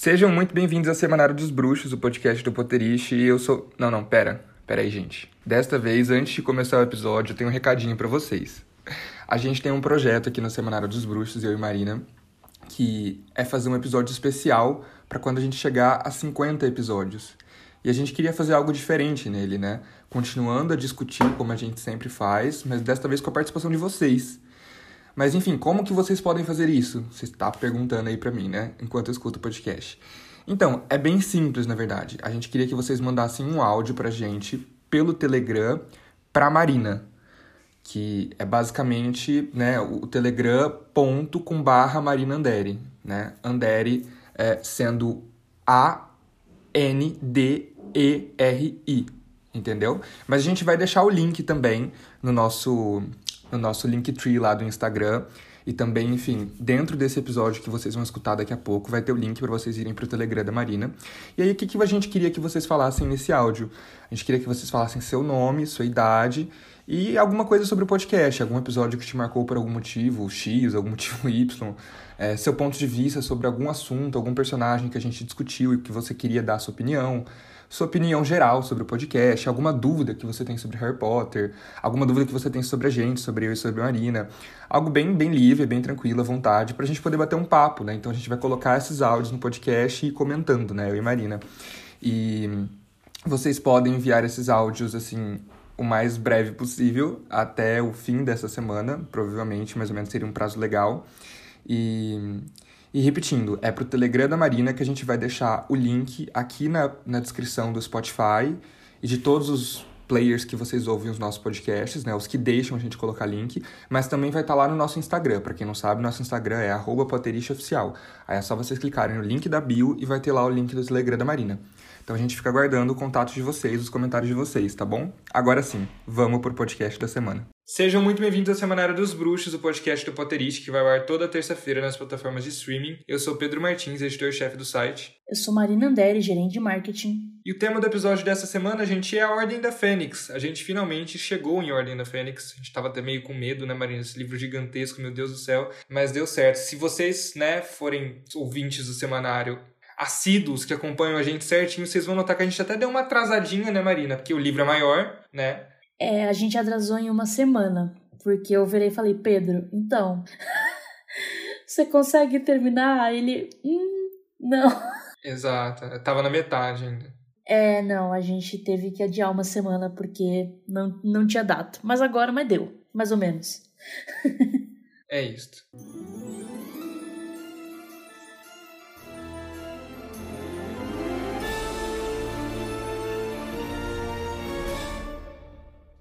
Sejam muito bem-vindos ao Semanário dos Bruxos, o podcast do Potterish. E eu sou. Não, não, pera. Pera aí, gente. Desta vez, antes de começar o episódio, eu tenho um recadinho para vocês. A gente tem um projeto aqui no Semanário dos Bruxos, eu e Marina, que é fazer um episódio especial para quando a gente chegar a 50 episódios. E a gente queria fazer algo diferente nele, né? Continuando a discutir como a gente sempre faz, mas desta vez com a participação de vocês. Mas enfim, como que vocês podem fazer isso? Você está perguntando aí para mim, né? Enquanto eu escuto o podcast. Então, é bem simples, na verdade. A gente queria que vocês mandassem um áudio pra gente pelo Telegram pra Marina, que é basicamente, né, o Telegram ponto com barra Marina Andere, né? Andere é, sendo A N D e-R-I, entendeu? Mas a gente vai deixar o link também no nosso, no nosso Linktree lá do Instagram. E também, enfim, dentro desse episódio que vocês vão escutar daqui a pouco, vai ter o link para vocês irem para o Telegram da Marina. E aí, o que, que a gente queria que vocês falassem nesse áudio? A gente queria que vocês falassem seu nome, sua idade e alguma coisa sobre o podcast, algum episódio que te marcou por algum motivo X, algum motivo Y, é, seu ponto de vista sobre algum assunto, algum personagem que a gente discutiu e que você queria dar sua opinião sua opinião geral sobre o podcast, alguma dúvida que você tem sobre Harry Potter, alguma dúvida que você tem sobre a gente, sobre eu e sobre a Marina. Algo bem, bem livre, bem tranquilo, à vontade, pra gente poder bater um papo, né? Então a gente vai colocar esses áudios no podcast e comentando, né? Eu e Marina. E vocês podem enviar esses áudios, assim, o mais breve possível, até o fim dessa semana, provavelmente, mais ou menos seria um prazo legal. E e repetindo, é para o Telegram da Marina que a gente vai deixar o link aqui na, na descrição do Spotify e de todos os players que vocês ouvem os nossos podcasts, né? Os que deixam a gente colocar link, mas também vai estar tá lá no nosso Instagram. Para quem não sabe, nosso Instagram é @poterichaoficial. Aí é só vocês clicarem no link da bio e vai ter lá o link do Telegram da Marina. Então a gente fica aguardando o contato de vocês, os comentários de vocês, tá bom? Agora sim, vamos pro podcast da semana. Sejam muito bem-vindos ao Semanário dos Bruxos, o podcast do Potterist, que vai ao ar toda terça-feira nas plataformas de streaming. Eu sou Pedro Martins, editor-chefe do site. Eu sou Marina Andere, gerente de marketing. E o tema do episódio dessa semana, gente, é a Ordem da Fênix. A gente finalmente chegou em Ordem da Fênix. A gente tava até meio com medo, né, Marina? Esse livro gigantesco, meu Deus do céu. Mas deu certo. Se vocês, né, forem ouvintes do semanário assíduos que acompanham a gente certinho, vocês vão notar que a gente até deu uma atrasadinha, né, Marina? Porque o livro é maior, né? É, a gente atrasou em uma semana, porque eu virei e falei, Pedro, então, você consegue terminar? Ele, hum, não. Exato, tava na metade ainda. É, não, a gente teve que adiar uma semana porque não, não tinha data. Mas agora, mas deu, mais ou menos. é isto.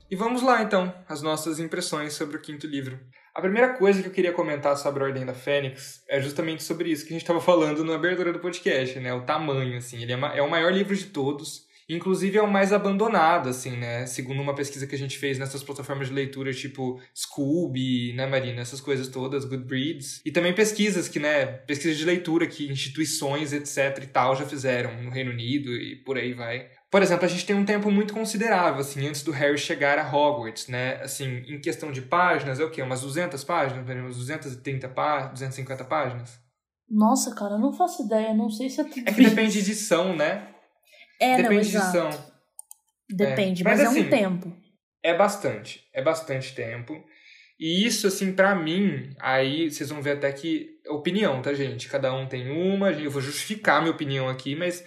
E vamos lá então, as nossas impressões sobre o quinto livro. A primeira coisa que eu queria comentar sobre a Ordem da Fênix é justamente sobre isso que a gente estava falando na abertura do podcast, né? O tamanho, assim. Ele é, é o maior livro de todos. Inclusive é o mais abandonado, assim, né? Segundo uma pesquisa que a gente fez nessas plataformas de leitura, tipo Scooby, né, Marina? Essas coisas todas, Goodreads. E também pesquisas que, né? Pesquisas de leitura que instituições, etc e tal, já fizeram no Reino Unido e por aí vai. Por exemplo, a gente tem um tempo muito considerável, assim, antes do Harry chegar a Hogwarts, né? Assim, em questão de páginas, é o quê? Umas 200 páginas? Umas 230 páginas? 250 páginas? Nossa, cara, eu não faço ideia, não sei se é tudo É que depende de edição, né? É, depende não, exato. de edição. Depende, é. mas, mas assim, é um assim, tempo. É bastante, é bastante tempo. E isso, assim, para mim, aí vocês vão ver até que opinião, tá, gente? Cada um tem uma, eu vou justificar minha opinião aqui, mas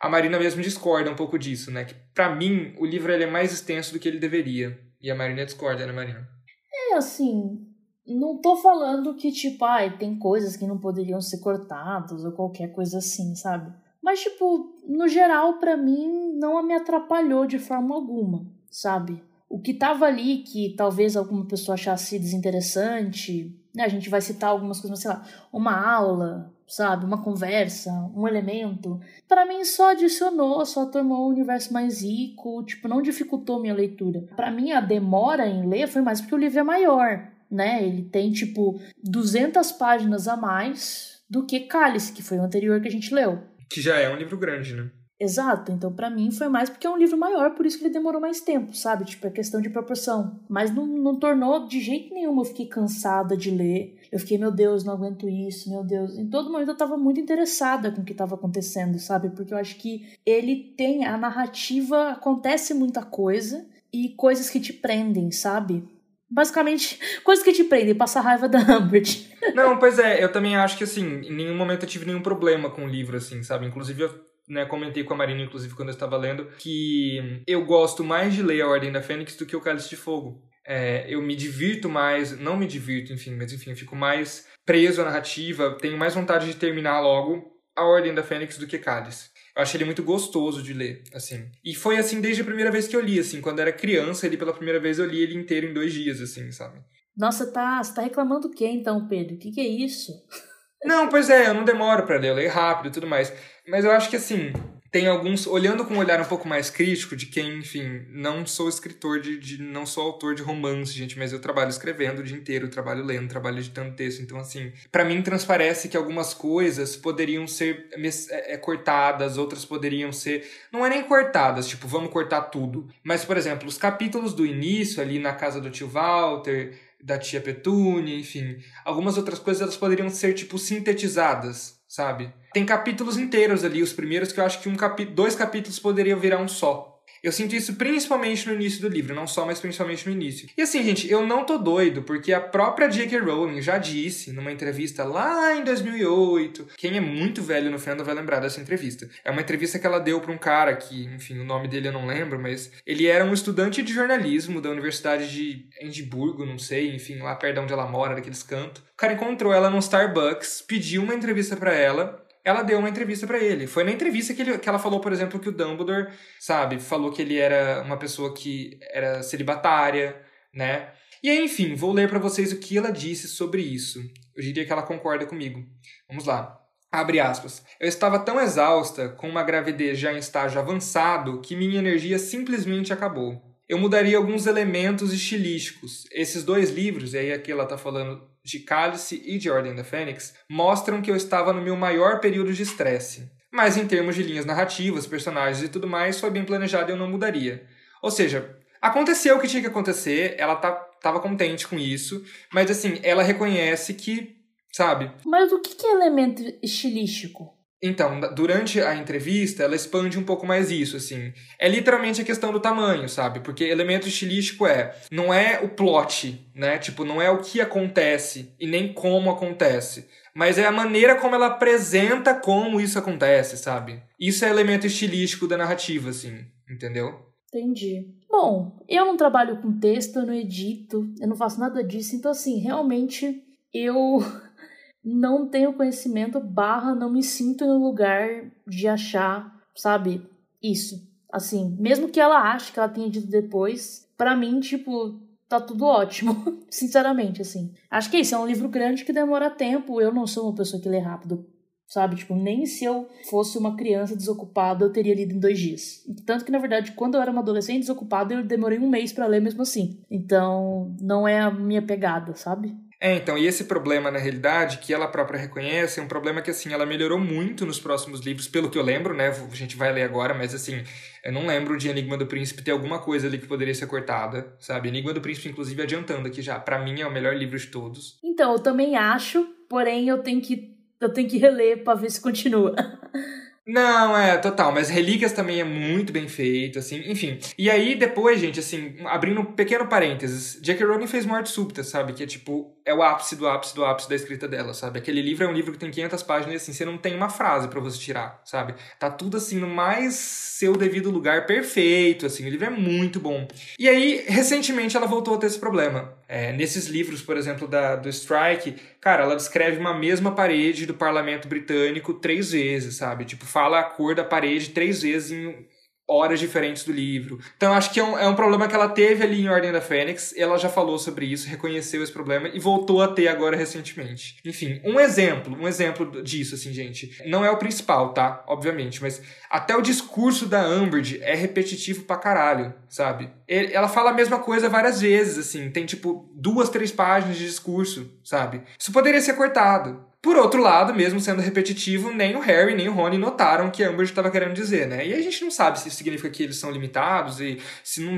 a Marina mesmo discorda um pouco disso, né? Que para mim o livro ele é mais extenso do que ele deveria. E a Marina discorda, né, Marina? É, assim, não tô falando que, tipo, ai, tem coisas que não poderiam ser cortadas ou qualquer coisa assim, sabe? Mas, tipo, no geral, para mim, não me atrapalhou de forma alguma, sabe? O que tava ali, que talvez alguma pessoa achasse desinteressante, né? A gente vai citar algumas coisas, mas, sei lá, uma aula, sabe? Uma conversa, um elemento. para mim só adicionou, só tornou o universo mais rico, tipo, não dificultou minha leitura. para mim a demora em ler foi mais porque o livro é maior, né? Ele tem tipo 200 páginas a mais do que Cálice, que foi o anterior que a gente leu. Que já é um livro grande, né? Exato, então para mim foi mais porque é um livro maior, por isso que ele demorou mais tempo, sabe? Tipo, é questão de proporção. Mas não, não tornou de jeito nenhum, eu fiquei cansada de ler. Eu fiquei, meu Deus, não aguento isso, meu Deus. Em todo momento eu tava muito interessada com o que tava acontecendo, sabe? Porque eu acho que ele tem, a narrativa, acontece muita coisa e coisas que te prendem, sabe? Basicamente, coisas que te prendem, passar raiva da Humbert. Não, pois é, eu também acho que assim, em nenhum momento eu tive nenhum problema com o livro, assim, sabe? Inclusive, eu né, comentei com a Marina, inclusive, quando eu estava lendo, que eu gosto mais de ler A Ordem da Fênix do que o Cálice de Fogo. É, eu me divirto mais, não me divirto, enfim, mas enfim, fico mais preso à narrativa, tenho mais vontade de terminar logo A Ordem da Fênix do que Cálice. Eu achei ele muito gostoso de ler, assim. E foi assim desde a primeira vez que eu li, assim. Quando eu era criança, ele pela primeira vez eu li ele inteiro em dois dias, assim, sabe? Nossa, tá, você tá reclamando o quê então, Pedro? O que, que é isso? Não, pois é, eu não demoro para ler, eu leio rápido e tudo mais. Mas eu acho que assim, tem alguns. Olhando com um olhar um pouco mais crítico, de quem, enfim, não sou escritor de, de. não sou autor de romance, gente, mas eu trabalho escrevendo o dia inteiro, trabalho lendo, trabalho editando texto. Então, assim, para mim transparece que algumas coisas poderiam ser é, é, cortadas, outras poderiam ser. Não é nem cortadas, tipo, vamos cortar tudo. Mas, por exemplo, os capítulos do início, ali na casa do tio Walter da tia Petúnia, enfim. Algumas outras coisas elas poderiam ser, tipo, sintetizadas, sabe? Tem capítulos inteiros ali, os primeiros, que eu acho que um capi dois capítulos poderiam virar um só. Eu sinto isso principalmente no início do livro, não só, mas principalmente no início. E assim, gente, eu não tô doido, porque a própria J.K. Rowling já disse numa entrevista lá em 2008. Quem é muito velho no fandom vai lembrar dessa entrevista. É uma entrevista que ela deu para um cara que, enfim, o nome dele eu não lembro, mas ele era um estudante de jornalismo da Universidade de Edimburgo, não sei, enfim, lá perto de onde ela mora, daqueles cantos. O cara encontrou ela num Starbucks, pediu uma entrevista para ela ela deu uma entrevista para ele. Foi na entrevista que, ele, que ela falou, por exemplo, que o Dumbledore, sabe, falou que ele era uma pessoa que era celibatária, né? E aí, enfim, vou ler para vocês o que ela disse sobre isso. Eu diria que ela concorda comigo. Vamos lá. Abre aspas. Eu estava tão exausta, com uma gravidez já em estágio avançado, que minha energia simplesmente acabou. Eu mudaria alguns elementos estilísticos. Esses dois livros, e aí aqui ela está falando de Cálice e de Ordem da Fênix mostram que eu estava no meu maior período de estresse. Mas em termos de linhas narrativas, personagens e tudo mais, foi bem planejado e eu não mudaria. Ou seja, aconteceu o que tinha que acontecer, ela tá, tava contente com isso, mas assim, ela reconhece que, sabe? Mas o que é elemento estilístico? Então, durante a entrevista, ela expande um pouco mais isso, assim. É literalmente a questão do tamanho, sabe? Porque elemento estilístico é, não é o plot, né? Tipo, não é o que acontece e nem como acontece, mas é a maneira como ela apresenta como isso acontece, sabe? Isso é elemento estilístico da narrativa, assim, entendeu? Entendi. Bom, eu não trabalho com texto, eu não edito, eu não faço nada disso, então assim, realmente eu não tenho conhecimento, barra, não me sinto no lugar de achar, sabe, isso. Assim, mesmo que ela ache que ela tenha dito depois, para mim, tipo, tá tudo ótimo, sinceramente, assim. Acho que é isso, é um livro grande que demora tempo, eu não sou uma pessoa que lê rápido, sabe? Tipo, nem se eu fosse uma criança desocupada eu teria lido em dois dias. Tanto que, na verdade, quando eu era uma adolescente desocupada, eu demorei um mês para ler mesmo assim. Então, não é a minha pegada, sabe? É, então, e esse problema, na realidade, que ela própria reconhece, é um problema que, assim, ela melhorou muito nos próximos livros, pelo que eu lembro, né? A gente vai ler agora, mas, assim, eu não lembro de Enigma do Príncipe ter alguma coisa ali que poderia ser cortada, sabe? Enigma do Príncipe, inclusive, adiantando aqui já, para mim é o melhor livro de todos. Então, eu também acho, porém eu tenho que, eu tenho que reler pra ver se continua. Não, é, total, mas Relíquias também é muito bem feito, assim, enfim. E aí, depois, gente, assim, abrindo um pequeno parênteses, Jackie Rowling fez Morte Súbita, sabe? Que é tipo, é o ápice do ápice do ápice da escrita dela, sabe? Aquele livro é um livro que tem 500 páginas e, assim, você não tem uma frase para você tirar, sabe? Tá tudo, assim, no mais seu devido lugar perfeito, assim, o livro é muito bom. E aí, recentemente, ela voltou a ter esse problema. É, nesses livros, por exemplo, da, do Strike, cara, ela descreve uma mesma parede do parlamento britânico três vezes, sabe? Tipo, fala a cor da parede três vezes em horas diferentes do livro. Então acho que é um, é um problema que ela teve ali em Ordem da Fênix, ela já falou sobre isso, reconheceu esse problema e voltou a ter agora recentemente. Enfim, um exemplo, um exemplo disso, assim, gente. Não é o principal, tá? Obviamente, mas até o discurso da Umbridge é repetitivo pra caralho, sabe? Ela fala a mesma coisa várias vezes, assim, tem tipo duas, três páginas de discurso, sabe? Isso poderia ser cortado Por outro lado, mesmo sendo repetitivo, nem o Harry nem o Rony notaram o que a Umbridge estava querendo dizer, né? E a gente não sabe se isso significa que eles são limitados e se não,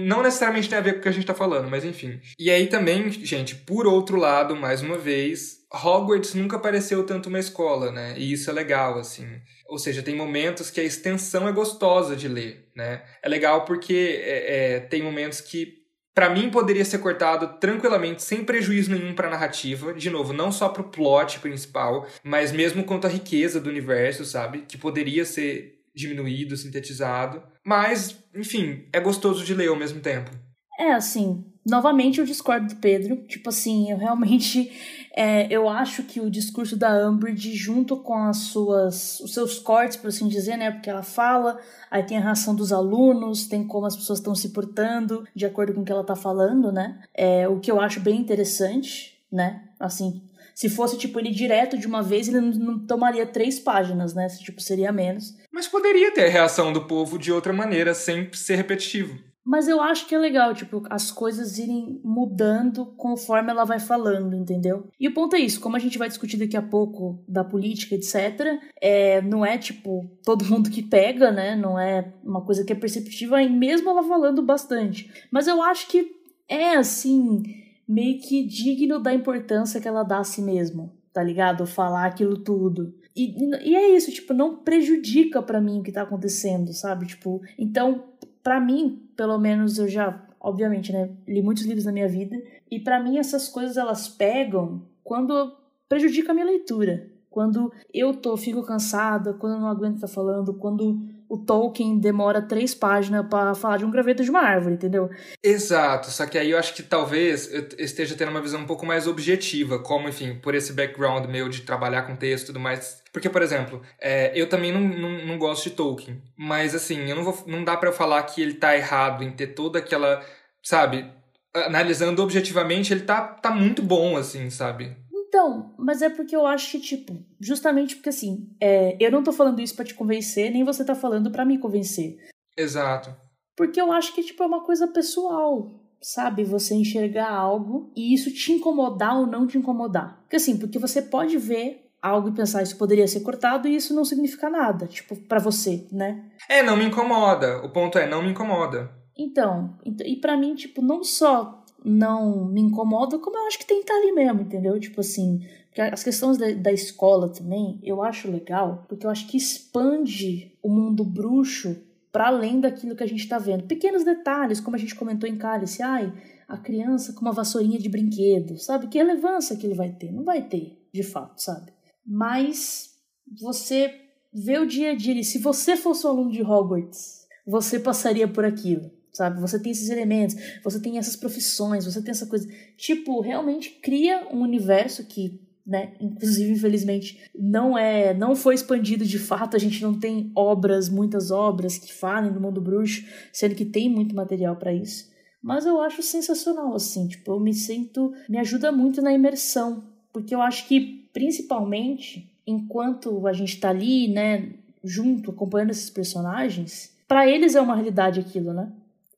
não, necessariamente tem a ver com o que a gente está falando, mas enfim. E aí também, gente, por outro lado, mais uma vez, Hogwarts nunca pareceu tanto uma escola, né? E isso é legal, assim. Ou seja, tem momentos que a extensão é gostosa de ler, né? É legal porque é, é, tem momentos que para mim poderia ser cortado tranquilamente, sem prejuízo nenhum para a narrativa. De novo, não só para o plot principal, mas mesmo quanto à riqueza do universo, sabe? Que poderia ser diminuído, sintetizado. Mas, enfim, é gostoso de ler ao mesmo tempo. É, assim, novamente eu discordo do Pedro. Tipo assim, eu realmente é, eu acho que o discurso da Umbridge, junto com as suas, os seus cortes, por assim dizer, né? Porque ela fala, aí tem a reação dos alunos, tem como as pessoas estão se portando de acordo com o que ela tá falando, né? É, o que eu acho bem interessante, né? Assim, se fosse, tipo, ele direto de uma vez, ele não tomaria três páginas, né? Tipo, seria menos. Mas poderia ter a reação do povo de outra maneira, sem ser repetitivo. Mas eu acho que é legal, tipo, as coisas irem mudando conforme ela vai falando, entendeu? E o ponto é isso, como a gente vai discutir daqui a pouco da política, etc., é, não é, tipo, todo mundo que pega, né? Não é uma coisa que é perceptível, e mesmo ela falando bastante. Mas eu acho que é, assim, meio que digno da importância que ela dá a si mesmo, tá ligado? Falar aquilo tudo. E, e é isso, tipo, não prejudica para mim o que tá acontecendo, sabe? Tipo, então para mim, pelo menos eu já, obviamente, né, li muitos livros na minha vida, e para mim essas coisas elas pegam quando prejudica a minha leitura. Quando eu tô, fico cansada, quando eu não aguento estar falando, quando o Tolkien demora três páginas para falar de um graveto de uma árvore, entendeu? Exato, só que aí eu acho que talvez eu esteja tendo uma visão um pouco mais objetiva, como, enfim, por esse background meu de trabalhar com texto e tudo mais. Porque, por exemplo, é, eu também não, não, não, gosto de Tolkien, mas assim, eu não, vou, não dá para eu falar que ele tá errado em ter toda aquela, sabe, analisando objetivamente, ele tá, tá muito bom, assim, sabe? Então, mas é porque eu acho que, tipo, justamente porque assim, é, eu não tô falando isso para te convencer, nem você tá falando para me convencer. Exato. Porque eu acho que, tipo, é uma coisa pessoal, sabe? Você enxergar algo e isso te incomodar ou não te incomodar. Porque assim, porque você pode ver algo e pensar isso poderia ser cortado e isso não significa nada, tipo, para você, né? É, não me incomoda. O ponto é, não me incomoda. Então, e para mim, tipo, não só não me incomoda, como eu acho que tem que estar ali mesmo, entendeu? Tipo assim, as questões da, da escola também, eu acho legal, porque eu acho que expande o mundo bruxo para além daquilo que a gente está vendo. Pequenos detalhes, como a gente comentou em Cálice, ai, a criança com uma vassourinha de brinquedo, sabe? Que relevância que ele vai ter? Não vai ter, de fato, sabe? Mas você vê o dia a dia, e se você fosse um aluno de Hogwarts, você passaria por aquilo sabe? Você tem esses elementos, você tem essas profissões, você tem essa coisa. Tipo, realmente cria um universo que, né, inclusive, infelizmente, não é, não foi expandido de fato. A gente não tem obras, muitas obras que falem do mundo bruxo, sendo que tem muito material para isso. Mas eu acho sensacional, assim, tipo, eu me sinto, me ajuda muito na imersão, porque eu acho que, principalmente, enquanto a gente tá ali, né, junto, acompanhando esses personagens, para eles é uma realidade aquilo, né?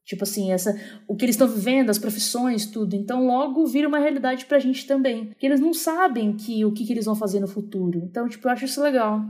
Tipo assim, essa, o que eles estão vivendo, as profissões, tudo. Então, logo vira uma realidade pra gente também. Que eles não sabem que, o que, que eles vão fazer no futuro. Então, tipo, eu acho isso legal.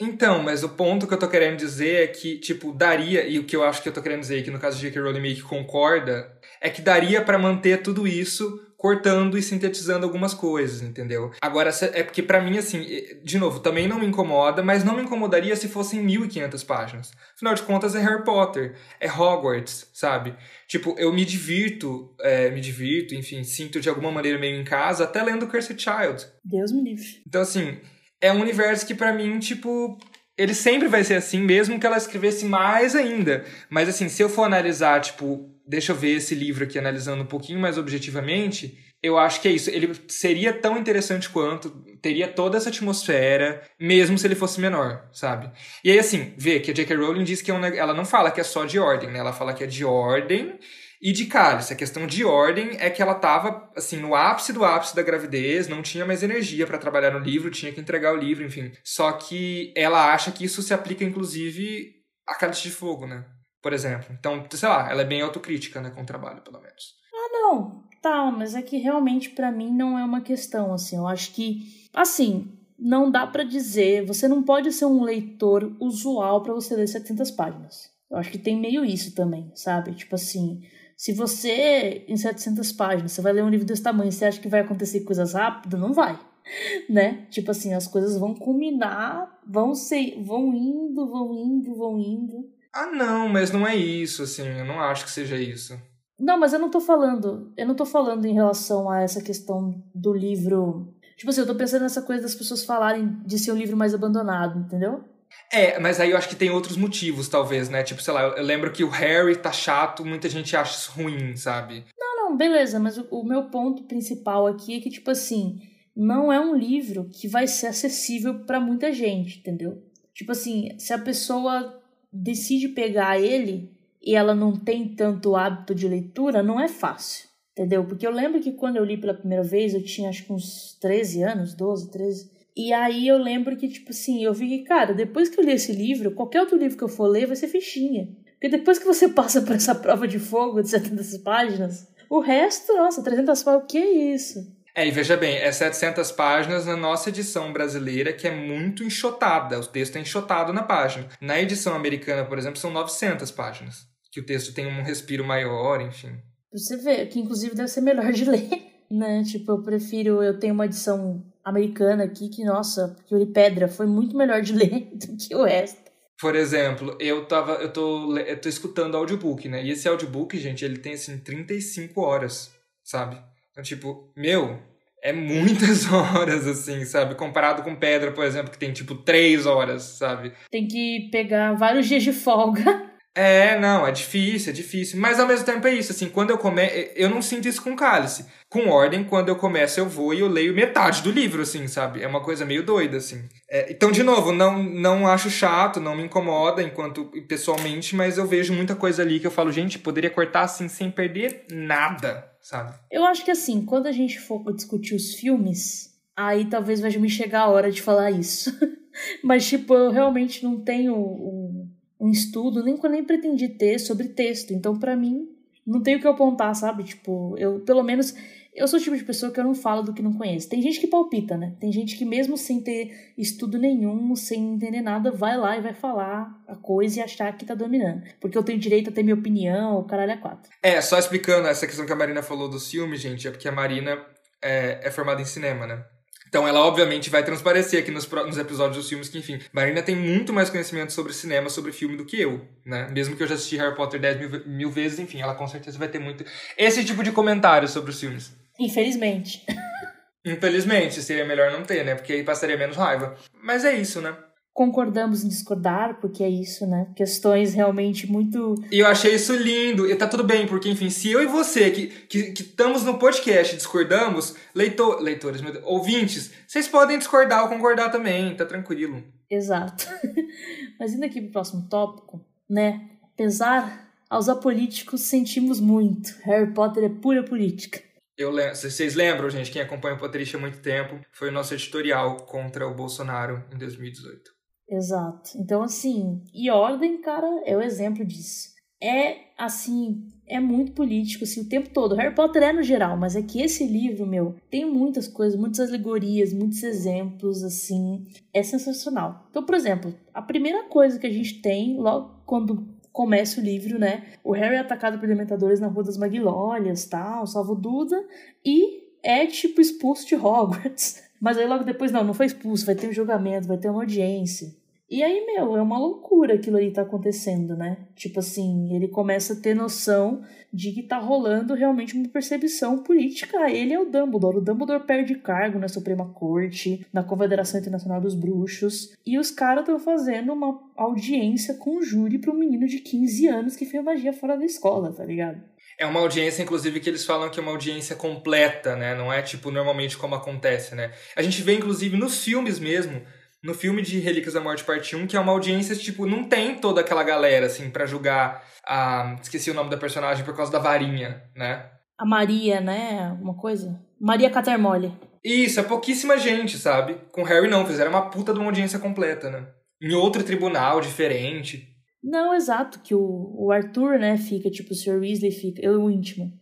Então, mas o ponto que eu tô querendo dizer é que, tipo, daria, e o que eu acho que eu tô querendo dizer, que no caso de J.K. Rowling meio que concorda, é que daria para manter tudo isso cortando e sintetizando algumas coisas, entendeu? Agora, é porque para mim, assim, de novo, também não me incomoda, mas não me incomodaria se fossem 1.500 páginas. Afinal de contas, é Harry Potter, é Hogwarts, sabe? Tipo, eu me divirto, é, me divirto, enfim, sinto de alguma maneira meio em casa, até lendo Cursed Child. Deus me livre. Então, assim, é um universo que para mim, tipo, ele sempre vai ser assim, mesmo que ela escrevesse mais ainda. Mas assim, se eu for analisar, tipo, deixa eu ver esse livro aqui analisando um pouquinho mais objetivamente, eu acho que é isso. Ele seria tão interessante quanto, teria toda essa atmosfera, mesmo se ele fosse menor, sabe? E aí, assim, vê que a J.K. Rowling diz que é um, ela não fala que é só de ordem, né? Ela fala que é de ordem e de cálice. A questão de ordem é que ela estava assim, no ápice do ápice da gravidez, não tinha mais energia para trabalhar no livro, tinha que entregar o livro, enfim. Só que ela acha que isso se aplica, inclusive, a cálice de fogo, né? Por exemplo. Então, sei lá, ela é bem autocrítica, né, com o trabalho, pelo menos. Ah, não. tal, mas é que realmente para mim não é uma questão, assim. Eu acho que, assim, não dá para dizer, você não pode ser um leitor usual para você ler 700 páginas. Eu acho que tem meio isso também, sabe? Tipo assim, se você, em 700 páginas, você vai ler um livro desse tamanho, você acha que vai acontecer coisas rápidas? Não vai, né? Tipo assim, as coisas vão culminar, vão ser, vão indo, vão indo, vão indo. Ah, não, mas não é isso, assim, eu não acho que seja isso. Não, mas eu não tô falando, eu não tô falando em relação a essa questão do livro. Tipo assim, eu tô pensando nessa coisa das pessoas falarem de ser um livro mais abandonado, entendeu? É, mas aí eu acho que tem outros motivos, talvez, né? Tipo, sei lá, eu lembro que o Harry tá chato, muita gente acha isso ruim, sabe? Não, não, beleza, mas o, o meu ponto principal aqui é que, tipo assim, não é um livro que vai ser acessível para muita gente, entendeu? Tipo assim, se a pessoa decide pegar ele, e ela não tem tanto hábito de leitura, não é fácil, entendeu? Porque eu lembro que quando eu li pela primeira vez, eu tinha acho que uns 13 anos, 12, 13. E aí eu lembro que, tipo assim, eu vi que, cara, depois que eu li esse livro, qualquer outro livro que eu for ler vai ser fichinha. Porque depois que você passa por essa prova de fogo de 700 páginas, o resto, nossa, 300 páginas, o que é isso? É, e veja bem, é 700 páginas na nossa edição brasileira, que é muito enxotada. O texto é enxotado na página. Na edição americana, por exemplo, são 900 páginas que o texto tem um respiro maior, enfim. Você vê que inclusive deve ser melhor de ler, né? Tipo, eu prefiro, eu tenho uma edição americana aqui que, nossa, que li pedra, foi muito melhor de ler do que o resto. Por exemplo, eu tava, eu tô, eu tô escutando audiobook, né? E esse audiobook, gente, ele tem assim 35 horas, sabe? Então, tipo, meu, é muitas horas, assim, sabe? Comparado com Pedra, por exemplo, que tem tipo 3 horas, sabe? Tem que pegar vários dias de folga É, não, é difícil, é difícil. Mas ao mesmo tempo é isso, assim, quando eu começo. Eu não sinto isso com cálice. Com ordem, quando eu começo, eu vou e eu leio metade do livro, assim, sabe? É uma coisa meio doida, assim. É, então, de novo, não, não acho chato, não me incomoda enquanto pessoalmente, mas eu vejo muita coisa ali que eu falo, gente, poderia cortar assim sem perder nada, sabe? Eu acho que assim, quando a gente for discutir os filmes, aí talvez vai me chegar a hora de falar isso. mas, tipo, eu realmente não tenho o um estudo, nem que eu nem pretendi ter sobre texto. Então, para mim, não tem o que apontar, sabe? Tipo, eu, pelo menos, eu sou o tipo de pessoa que eu não falo do que não conheço. Tem gente que palpita, né? Tem gente que, mesmo sem ter estudo nenhum, sem entender nada, vai lá e vai falar a coisa e achar que tá dominando. Porque eu tenho direito a ter minha opinião, o caralho é quatro. É, só explicando essa questão que a Marina falou dos filmes, gente, é porque a Marina é, é formada em cinema, né? Então ela obviamente vai transparecer aqui nos, nos, episódios dos filmes que, enfim, Marina tem muito mais conhecimento sobre cinema, sobre filme do que eu, né? Mesmo que eu já assisti Harry Potter 10 mil, mil vezes, enfim, ela com certeza vai ter muito esse tipo de comentário sobre os filmes. Infelizmente. Infelizmente, seria melhor não ter, né? Porque aí passaria menos raiva. Mas é isso, né? Concordamos em discordar, porque é isso, né? Questões realmente muito. E eu achei isso lindo, e tá tudo bem, porque, enfim, se eu e você, que, que, que estamos no podcast discordamos, leitor, leitores, ouvintes, vocês podem discordar ou concordar também, tá tranquilo. Exato. Mas indo aqui pro próximo tópico, né? Apesar aos apolíticos, sentimos muito. Harry Potter é pura política. Eu lembro, vocês lembram, gente, quem acompanha o Potterista há muito tempo, foi o nosso editorial contra o Bolsonaro em 2018. Exato. Então, assim, e Ordem, cara, é o exemplo disso. É, assim, é muito político, assim, o tempo todo. Harry Potter é no geral, mas é que esse livro, meu, tem muitas coisas, muitas alegorias, muitos exemplos, assim, é sensacional. Então, por exemplo, a primeira coisa que a gente tem, logo quando começa o livro, né, o Harry é atacado por dementadores na Rua das Magnólias, tal, salva o Duda, e é, tipo, expulso de Hogwarts. Mas aí logo depois, não, não foi expulso, vai ter um julgamento, vai ter uma audiência. E aí, meu, é uma loucura aquilo ali tá acontecendo, né? Tipo assim, ele começa a ter noção de que tá rolando realmente uma percepção política. Ele é o Dumbledore. O Dumbledore perde cargo na Suprema Corte, na Confederação Internacional dos Bruxos. E os caras estão fazendo uma audiência com júri para um menino de 15 anos que fez magia fora da escola, tá ligado? É uma audiência, inclusive, que eles falam que é uma audiência completa, né? Não é tipo normalmente como acontece, né? A gente vê, inclusive, nos filmes mesmo no filme de Relíquias da Morte Parte 1, que é uma audiência, tipo, não tem toda aquela galera, assim, para julgar a... Esqueci o nome da personagem por causa da varinha, né? A Maria, né? Alguma coisa? Maria Catermole. Isso, é pouquíssima gente, sabe? Com Harry não, fizeram uma puta de uma audiência completa, né? Em outro tribunal diferente. Não, exato, que o, o Arthur, né, fica, tipo, o Sr. Weasley fica, eu o íntimo.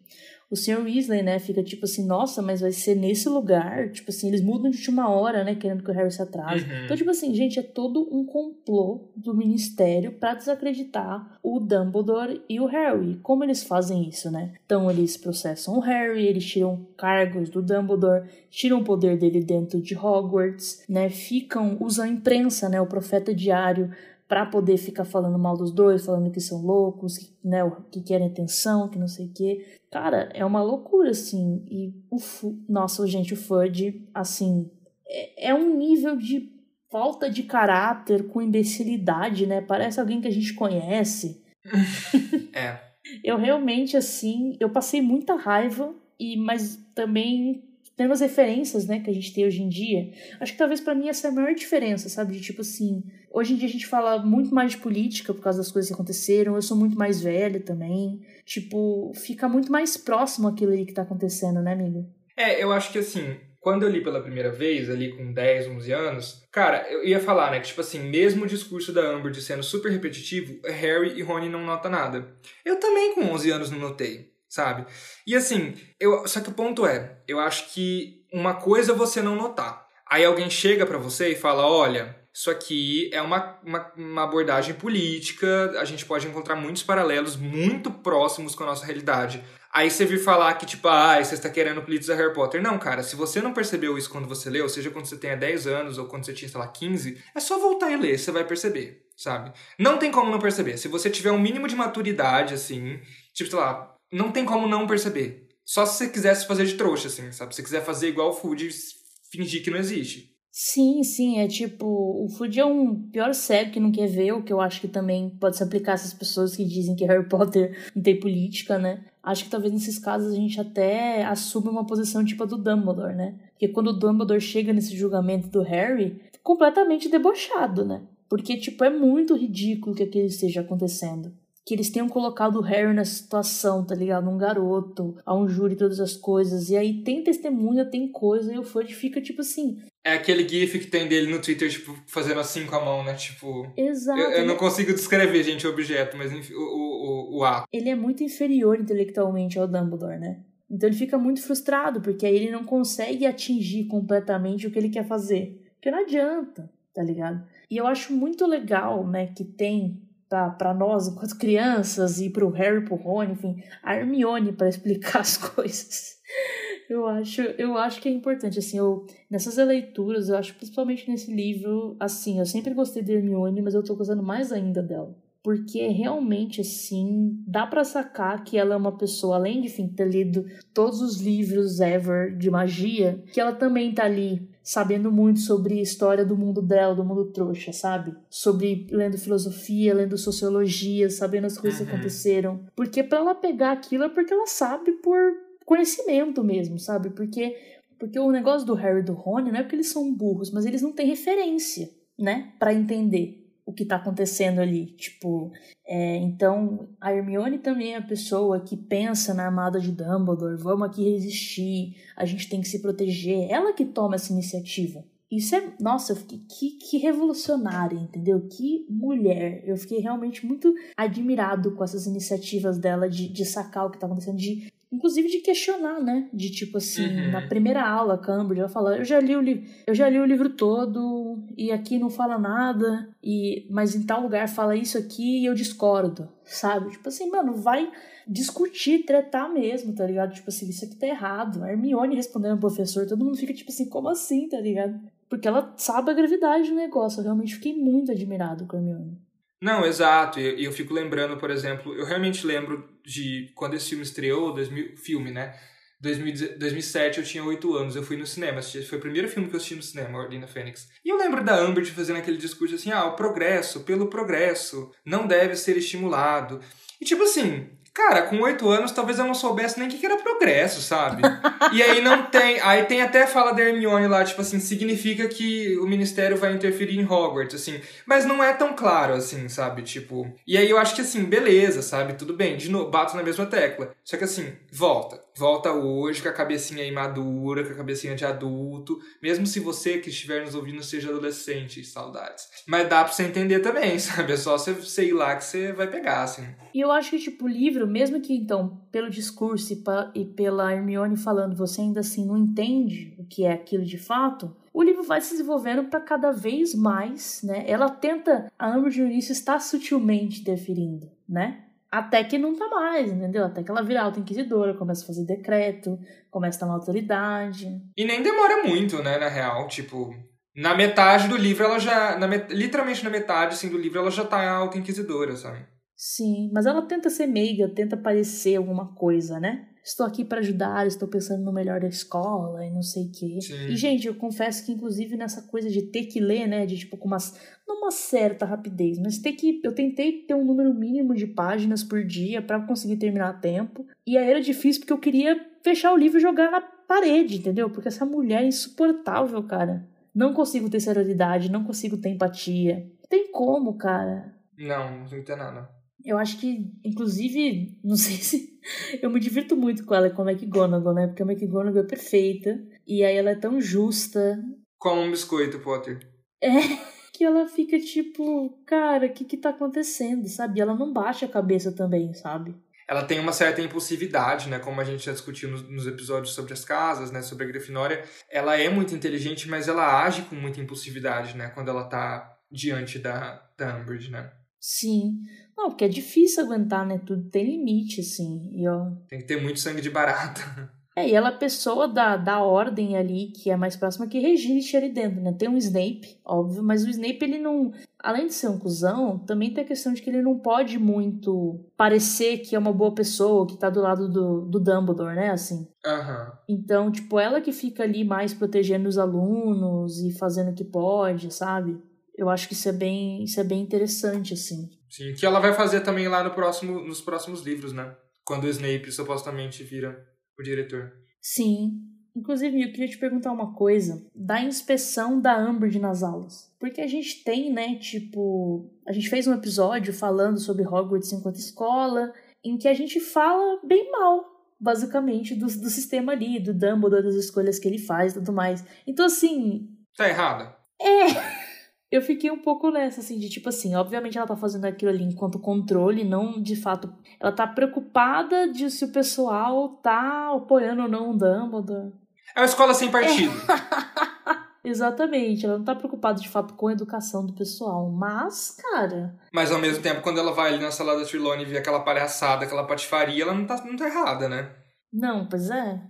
O Sr. Weasley, né, fica tipo assim, nossa, mas vai ser nesse lugar? Tipo assim, eles mudam de última hora, né, querendo que o Harry se atrase. Uhum. Então, tipo assim, gente, é todo um complô do Ministério para desacreditar o Dumbledore e o Harry. Como eles fazem isso, né? Então, eles processam o Harry, eles tiram cargos do Dumbledore, tiram o poder dele dentro de Hogwarts, né, ficam, usam a imprensa, né, o profeta diário para poder ficar falando mal dos dois, falando que são loucos, que, né, que querem atenção, que não sei o quê. Cara, é uma loucura, assim. E o nossa, gente, o Fudge, assim, é, é um nível de falta de caráter com imbecilidade, né? Parece alguém que a gente conhece. é. Eu realmente, assim, eu passei muita raiva, e mas também tendo as referências, né, que a gente tem hoje em dia, acho que talvez para mim essa é a maior diferença, sabe? De tipo assim, hoje em dia a gente fala muito mais de política por causa das coisas que aconteceram, eu sou muito mais velha também. Tipo, fica muito mais próximo aquilo aí que tá acontecendo, né, amiga? É, eu acho que assim, quando eu li pela primeira vez, ali com 10, 11 anos, cara, eu ia falar, né, que tipo assim, mesmo o discurso da Amber de sendo super repetitivo, Harry e Rony não notam nada. Eu também com 11 anos não notei sabe? E assim, eu, só que o ponto é, eu acho que uma coisa é você não notar. Aí alguém chega para você e fala, olha, isso aqui é uma, uma, uma, abordagem política, a gente pode encontrar muitos paralelos muito próximos com a nossa realidade. Aí você vir falar que, tipo, ah, você está querendo politizar Harry Potter. Não, cara, se você não percebeu isso quando você leu, seja quando você tenha 10 anos ou quando você tinha, sei lá, 15, é só voltar e ler, você vai perceber, sabe? Não tem como não perceber. Se você tiver um mínimo de maturidade, assim, tipo, sei lá, não tem como não perceber. Só se você quisesse fazer de trouxa, assim, sabe? Se você quiser fazer igual o Food e fingir que não existe. Sim, sim, é tipo, o Food é um pior cego que não quer ver, o que eu acho que também pode se aplicar a essas pessoas que dizem que Harry Potter não tem política, né? Acho que talvez nesses casos a gente até assume uma posição tipo a do Dumbledore, né? Porque quando o Dumbledore chega nesse julgamento do Harry, completamente debochado, né? Porque, tipo, é muito ridículo que aquilo esteja acontecendo que eles tenham colocado o Harry nessa situação, tá ligado? Um garoto, a um júri, todas as coisas. E aí tem testemunha, tem coisa, e o Fudge fica tipo assim. É aquele gif que tem dele no Twitter, tipo, fazendo assim com a mão, né? Tipo. Exato. Eu, eu não consigo descrever, gente, o objeto, mas enfim, o, o, o, o ato. Ele é muito inferior intelectualmente ao Dumbledore, né? Então ele fica muito frustrado, porque aí ele não consegue atingir completamente o que ele quer fazer. Porque não adianta, tá ligado? E eu acho muito legal, né, que tem para nós, enquanto crianças, e para o Harry, para o Rony, enfim, a Hermione para explicar as coisas. Eu acho, eu acho que é importante, assim, eu, nessas leituras, eu acho principalmente nesse livro, assim, eu sempre gostei da Hermione, mas eu tô gostando mais ainda dela. Porque realmente, assim, dá para sacar que ela é uma pessoa, além de, enfim, ter lido todos os livros ever de magia, que ela também tá ali sabendo muito sobre a história do mundo dela, do mundo trouxa, sabe? Sobre lendo filosofia, lendo sociologia, sabendo as coisas uhum. que aconteceram. Porque para ela pegar aquilo é porque ela sabe por conhecimento mesmo, sabe? Porque porque o negócio do Harry e do Rony não é porque eles são burros, mas eles não têm referência, né, para entender o que está acontecendo ali. Tipo, é, então a Hermione também é a pessoa que pensa na armada de Dumbledore, vamos aqui resistir, a gente tem que se proteger. Ela que toma essa iniciativa. Isso é, nossa, eu fiquei que, que revolucionária, entendeu? Que mulher. Eu fiquei realmente muito admirado com essas iniciativas dela de, de sacar o que tá acontecendo, de inclusive de questionar, né? De tipo assim, uhum. na primeira aula, Cambridge, ela fala, eu já li o livro, eu já li o livro todo e aqui não fala nada, e mas em tal lugar fala isso aqui e eu discordo, sabe? Tipo assim, mano, vai discutir, tretar mesmo, tá ligado? Tipo assim, isso aqui tá errado. A Hermione respondendo ao professor, todo mundo fica tipo assim, como assim, tá ligado? Porque ela sabe a gravidade do negócio. Eu realmente fiquei muito admirado com a Hermione. Não, exato. E eu, fico lembrando, por exemplo, eu realmente lembro de quando esse filme estreou, 2000, filme, né? 2000, 2007 eu tinha 8 anos, eu fui no cinema, foi o primeiro filme que eu assisti no cinema, Ordem da Fênix. E eu lembro da Amber fazendo aquele discurso assim: ah, o progresso, pelo progresso, não deve ser estimulado. E tipo assim, Cara, com oito anos, talvez eu não soubesse nem o que era progresso, sabe? e aí não tem. Aí tem até fala da Hermione lá, tipo assim, significa que o ministério vai interferir em Hogwarts, assim. Mas não é tão claro, assim, sabe? Tipo. E aí eu acho que assim, beleza, sabe? Tudo bem, de novo, bato na mesma tecla. Só que assim, volta. Volta hoje com a cabecinha imadura, com a cabecinha de adulto. Mesmo se você que estiver nos ouvindo seja adolescente, saudades. Mas dá pra você entender também, sabe? É só você, você ir lá que você vai pegar, assim. E eu acho que, tipo, o livro, mesmo que, então, pelo discurso e, e pela Hermione falando, você ainda assim não entende o que é aquilo de fato, o livro vai se desenvolvendo para cada vez mais, né? Ela tenta, a Amber de início está sutilmente interferindo, né? Até que não tá mais, entendeu? Até que ela vira alta inquisidora, começa a fazer decreto, começa a tomar autoridade. E nem demora muito, né, na real, tipo, na metade do livro ela já, na literalmente na metade assim do livro ela já tá alta inquisidora, sabe? Sim, mas ela tenta ser meiga, tenta parecer alguma coisa, né? Estou aqui para ajudar, estou pensando no melhor da escola e não sei o quê. Sim. E, gente, eu confesso que, inclusive, nessa coisa de ter que ler, né, de tipo, com umas, numa certa rapidez, mas ter que. Eu tentei ter um número mínimo de páginas por dia para conseguir terminar a tempo. E aí era difícil porque eu queria fechar o livro e jogar na parede, entendeu? Porque essa mulher é insuportável, cara. Não consigo ter seriedade, não consigo ter empatia. Não tem como, cara. Não, não tem nada. Eu acho que, inclusive, não sei se. Eu me divirto muito com ela, com a McGonagall, né? Porque a McGonagall é perfeita. E aí ela é tão justa. Como um biscoito, Potter. É. Que ela fica tipo, cara, o que que tá acontecendo, sabe? Ela não baixa a cabeça também, sabe? Ela tem uma certa impulsividade, né? Como a gente já discutiu nos, nos episódios sobre as casas, né? Sobre a Grifinória. Ela é muito inteligente, mas ela age com muita impulsividade, né? Quando ela tá diante da, da Umbridge, né? Sim. Não, porque é difícil aguentar, né? Tudo tem limite, assim. E, ó... Tem que ter muito sangue de barata. É, e ela é a pessoa da, da ordem ali, que é mais próxima, que regime ali dentro, né? Tem um Snape, óbvio, mas o Snape, ele não... Além de ser um cuzão, também tem a questão de que ele não pode muito parecer que é uma boa pessoa, que tá do lado do, do Dumbledore, né? Assim. Uhum. Então, tipo, ela que fica ali mais protegendo os alunos e fazendo o que pode, sabe? Eu acho que isso é bem, isso é bem interessante, assim. Sim, que ela vai fazer também lá no próximo, nos próximos livros, né? Quando o Snape supostamente vira o diretor. Sim. Inclusive, eu queria te perguntar uma coisa da inspeção da Umbridge nas aulas. Porque a gente tem, né, tipo... A gente fez um episódio falando sobre Hogwarts enquanto escola, em que a gente fala bem mal, basicamente, do, do sistema ali, do Dumbledore, das escolhas que ele faz e tudo mais. Então, assim... Tá errada. É eu fiquei um pouco nessa, assim, de tipo assim, obviamente ela tá fazendo aquilo ali enquanto controle, não de fato. Ela tá preocupada de se o pessoal tá apoiando ou não o Dumbledore. É uma escola sem partido. É. Exatamente, ela não tá preocupada de fato com a educação do pessoal, mas, cara. Mas ao mesmo tempo, quando ela vai ali na sala da Trelawney e vê aquela palhaçada, aquela patifaria, ela não tá, não tá errada, né? Não, pois é.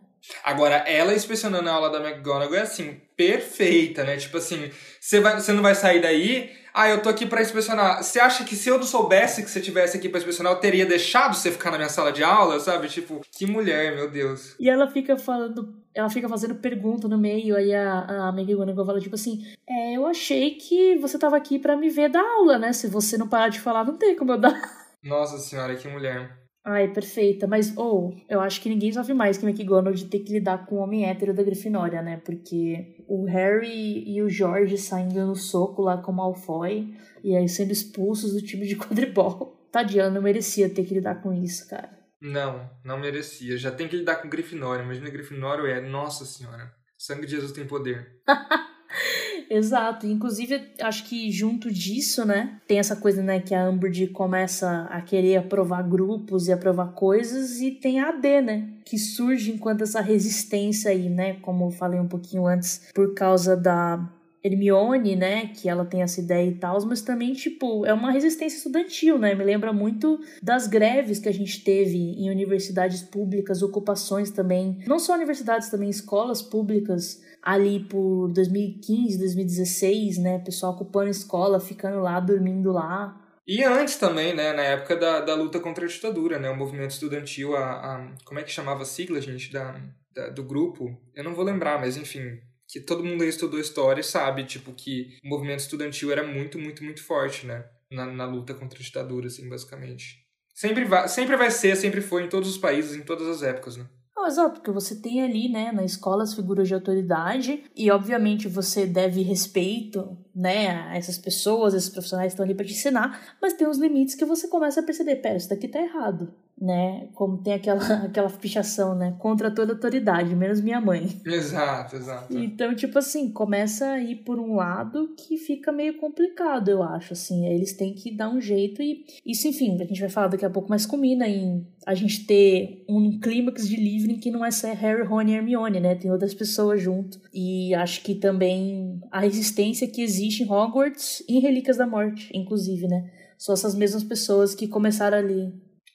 Agora, ela inspecionando a aula da McGonagall é assim, perfeita, né? Tipo assim, você, vai, você não vai sair daí. Ah, eu tô aqui para inspecionar. Você acha que se eu não soubesse que você tivesse aqui para inspecionar, eu teria deixado você ficar na minha sala de aula, sabe? Tipo, que mulher, meu Deus. E ela fica falando, ela fica fazendo pergunta no meio, aí a, a McGonagall fala tipo assim: É, eu achei que você tava aqui para me ver da aula, né? Se você não parar de falar, não tem como eu dar. Nossa senhora, que mulher. Ai, perfeita. Mas, ou, oh, eu acho que ninguém sofre mais que McGonagall de ter que lidar com o homem hétero da Grifinória, né? Porque o Harry e o George saindo no soco lá com o Malfoy e aí sendo expulsos do time de quadribol. Tadinha, não merecia ter que lidar com isso, cara. Não, não merecia. Já tem que lidar com Grifinória. Imagina Grifinória é, nossa senhora. Sangue de Jesus tem poder. Exato. Inclusive, acho que junto disso, né, tem essa coisa, né, que a Umbridge começa a querer aprovar grupos e aprovar coisas e tem a AD, né, que surge enquanto essa resistência aí, né, como eu falei um pouquinho antes, por causa da Hermione, né, que ela tem essa ideia e tal, mas também, tipo, é uma resistência estudantil, né, me lembra muito das greves que a gente teve em universidades públicas, ocupações também, não só universidades, também escolas públicas ali por 2015, 2016, né? Pessoal ocupando escola, ficando lá, dormindo lá. E antes também, né? Na época da, da luta contra a ditadura, né? O movimento estudantil, a, a como é que chamava a sigla, gente, da, da, do grupo? Eu não vou lembrar, mas enfim, que todo mundo aí estudou história e sabe, tipo, que o movimento estudantil era muito, muito, muito forte, né? Na, na luta contra a ditadura, assim, basicamente. Sempre vai, sempre vai ser, sempre foi em todos os países, em todas as épocas, né? Não, exato, porque você tem ali, né, na escola as figuras de autoridade e, obviamente, você deve respeito, né, a essas pessoas, esses profissionais que estão ali para te ensinar, mas tem uns limites que você começa a perceber, pera, isso daqui tá errado, né? Como tem aquela, aquela fichação, né? Contra toda autoridade, menos minha mãe. Exato, exato. Então, tipo assim, começa a ir por um lado que fica meio complicado, eu acho, assim. Eles têm que dar um jeito e isso, enfim, a gente vai falar daqui a pouco, mas combina em a gente ter um clímax de livro em que não é só Harry, Rony e Hermione, né? Tem outras pessoas junto. E acho que também a resistência que existe em Hogwarts e em Relíquias da Morte, inclusive, né? São essas mesmas pessoas que começaram ali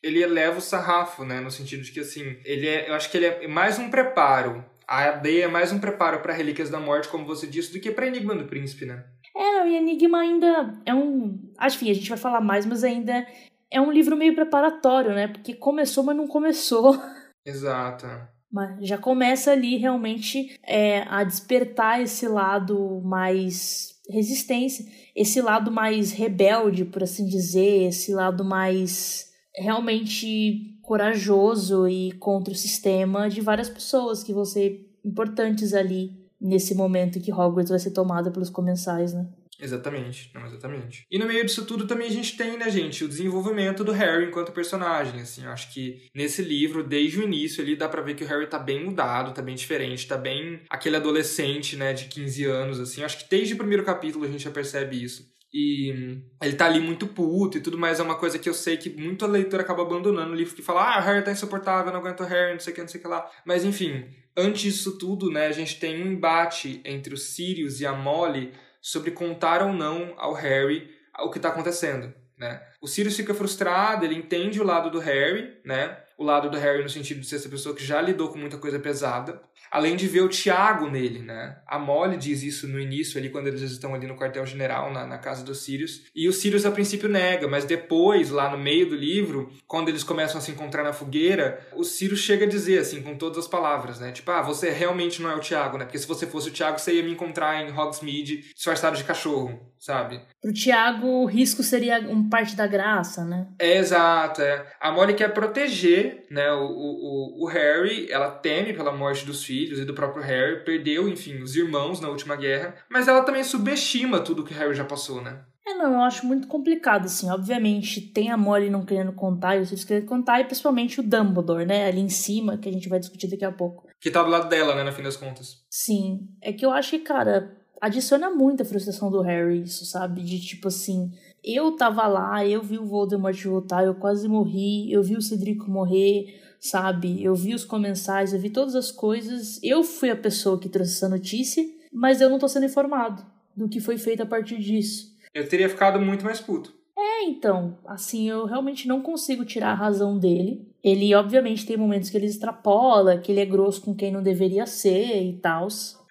ele eleva o sarrafo, né? No sentido de que, assim, ele é, eu acho que ele é mais um preparo. A AD é mais um preparo para Relíquias da Morte, como você disse, do que para Enigma do Príncipe, né? É, e Enigma ainda é um. Acho que a gente vai falar mais, mas ainda é um livro meio preparatório, né? Porque começou, mas não começou. Exato. Mas já começa ali realmente é, a despertar esse lado mais resistência, esse lado mais rebelde, por assim dizer, esse lado mais realmente corajoso e contra o sistema de várias pessoas que vão ser importantes ali nesse momento que Hogwarts vai ser tomada pelos comensais, né? Exatamente, não, exatamente. E no meio disso tudo também a gente tem, né, gente, o desenvolvimento do Harry enquanto personagem, assim, eu acho que nesse livro, desde o início ali, dá pra ver que o Harry tá bem mudado, tá bem diferente, tá bem aquele adolescente, né, de 15 anos, assim, eu acho que desde o primeiro capítulo a gente já percebe isso. E ele tá ali muito puto e tudo mais. É uma coisa que eu sei que muita leitora acaba abandonando o livro, que fala, ah, o Harry tá insuportável, não aguento o Harry, não sei o que, não sei o que lá. Mas enfim, antes disso tudo, né, a gente tem um embate entre o Sirius e a Molly sobre contar ou não ao Harry o que tá acontecendo, né? O Sirius fica frustrado, ele entende o lado do Harry, né? O lado do Harry no sentido de ser essa pessoa que já lidou com muita coisa pesada além de ver o Tiago nele, né? A Molly diz isso no início, ali quando eles estão ali no quartel-general, na, na, casa dos Sirius. E o Sirius a princípio nega, mas depois, lá no meio do livro, quando eles começam a se encontrar na fogueira, o Sirius chega a dizer, assim, com todas as palavras, né? Tipo, ah, você realmente não é o Tiago, né? Porque se você fosse o Tiago, você ia me encontrar em Hogsmeade disfarçado de cachorro, sabe? Pro Tiago, o risco seria um parte da graça, né? É, exato, é. A Molly quer proteger, né, o, o, o Harry, ela teme pela morte dos filhos, e do próprio Harry, perdeu, enfim, os irmãos na última guerra, mas ela também subestima tudo que o Harry já passou, né? É, não, eu acho muito complicado, assim. Obviamente, tem a Molly não querendo contar e os filhos querendo contar, e principalmente o Dumbledore, né? Ali em cima, que a gente vai discutir daqui a pouco. Que tá do lado dela, né, no fim das contas. Sim. É que eu acho que, cara, adiciona muito a frustração do Harry, isso, sabe? De tipo assim, eu tava lá, eu vi o Voldemort voltar, eu quase morri, eu vi o Cedrico morrer, sabe? Eu vi os comensais, eu vi todas as coisas. Eu fui a pessoa que trouxe essa notícia, mas eu não tô sendo informado do que foi feito a partir disso. Eu teria ficado muito mais puto. É, então, assim, eu realmente não consigo tirar a razão dele. Ele, obviamente, tem momentos que ele extrapola, que ele é grosso com quem não deveria ser e tal.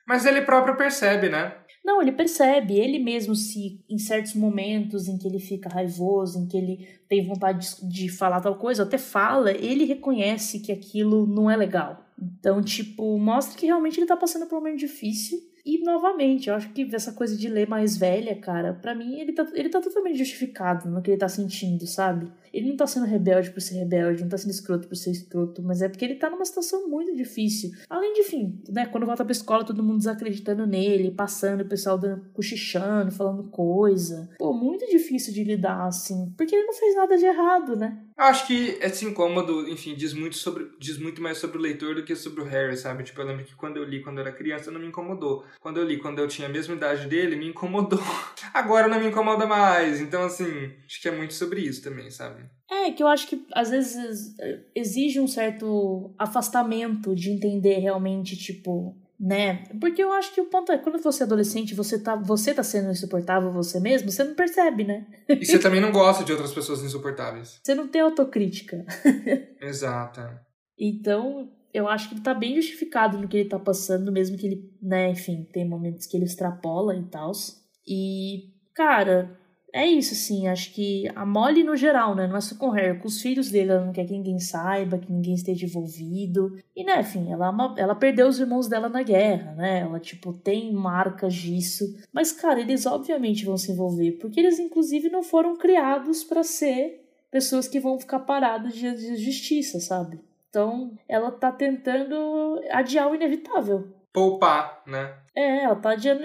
Mas ele próprio percebe, né? Não, ele percebe, ele mesmo se em certos momentos em que ele fica raivoso, em que ele tem vontade de, de falar tal coisa, até fala, ele reconhece que aquilo não é legal. Então, tipo, mostra que realmente ele tá passando por um momento difícil e, novamente, eu acho que essa coisa de ler mais velha, cara, para mim ele tá, ele tá totalmente justificado no que ele tá sentindo, sabe? Ele não tá sendo rebelde por ser rebelde, não tá sendo escroto por ser escroto, mas é porque ele tá numa situação muito difícil. Além de, enfim, né, quando volta pra escola, todo mundo desacreditando nele, passando, o pessoal dando, cochichando, falando coisa. Pô, muito difícil de lidar, assim, porque ele não fez nada de errado, né? Acho que esse incômodo, enfim, diz muito, sobre, diz muito mais sobre o leitor do que sobre o Harry, sabe? Tipo, eu lembro que quando eu li quando eu era criança não me incomodou. Quando eu li quando eu tinha a mesma idade dele, me incomodou. Agora não me incomoda mais. Então, assim, acho que é muito sobre isso também, sabe? É, que eu acho que às vezes exige um certo afastamento de entender realmente, tipo, né? Porque eu acho que o ponto é, quando você é adolescente, você tá, você tá sendo insuportável você mesmo, você não percebe, né? E você também não gosta de outras pessoas insuportáveis. Você não tem autocrítica. Exato. Então, eu acho que ele tá bem justificado no que ele tá passando, mesmo que ele, né, enfim, tem momentos que ele extrapola e tal. E, cara, é isso, assim, acho que a Molly no geral, né, não é só com Harry, com os filhos dele, ela não quer que ninguém saiba, que ninguém esteja envolvido. E, né, enfim, ela, ela perdeu os irmãos dela na guerra, né, ela, tipo, tem marcas disso. Mas, cara, eles obviamente vão se envolver, porque eles, inclusive, não foram criados para ser pessoas que vão ficar paradas de justiça, sabe? Então, ela tá tentando adiar o inevitável. Poupar, né? É, ela tá adiando.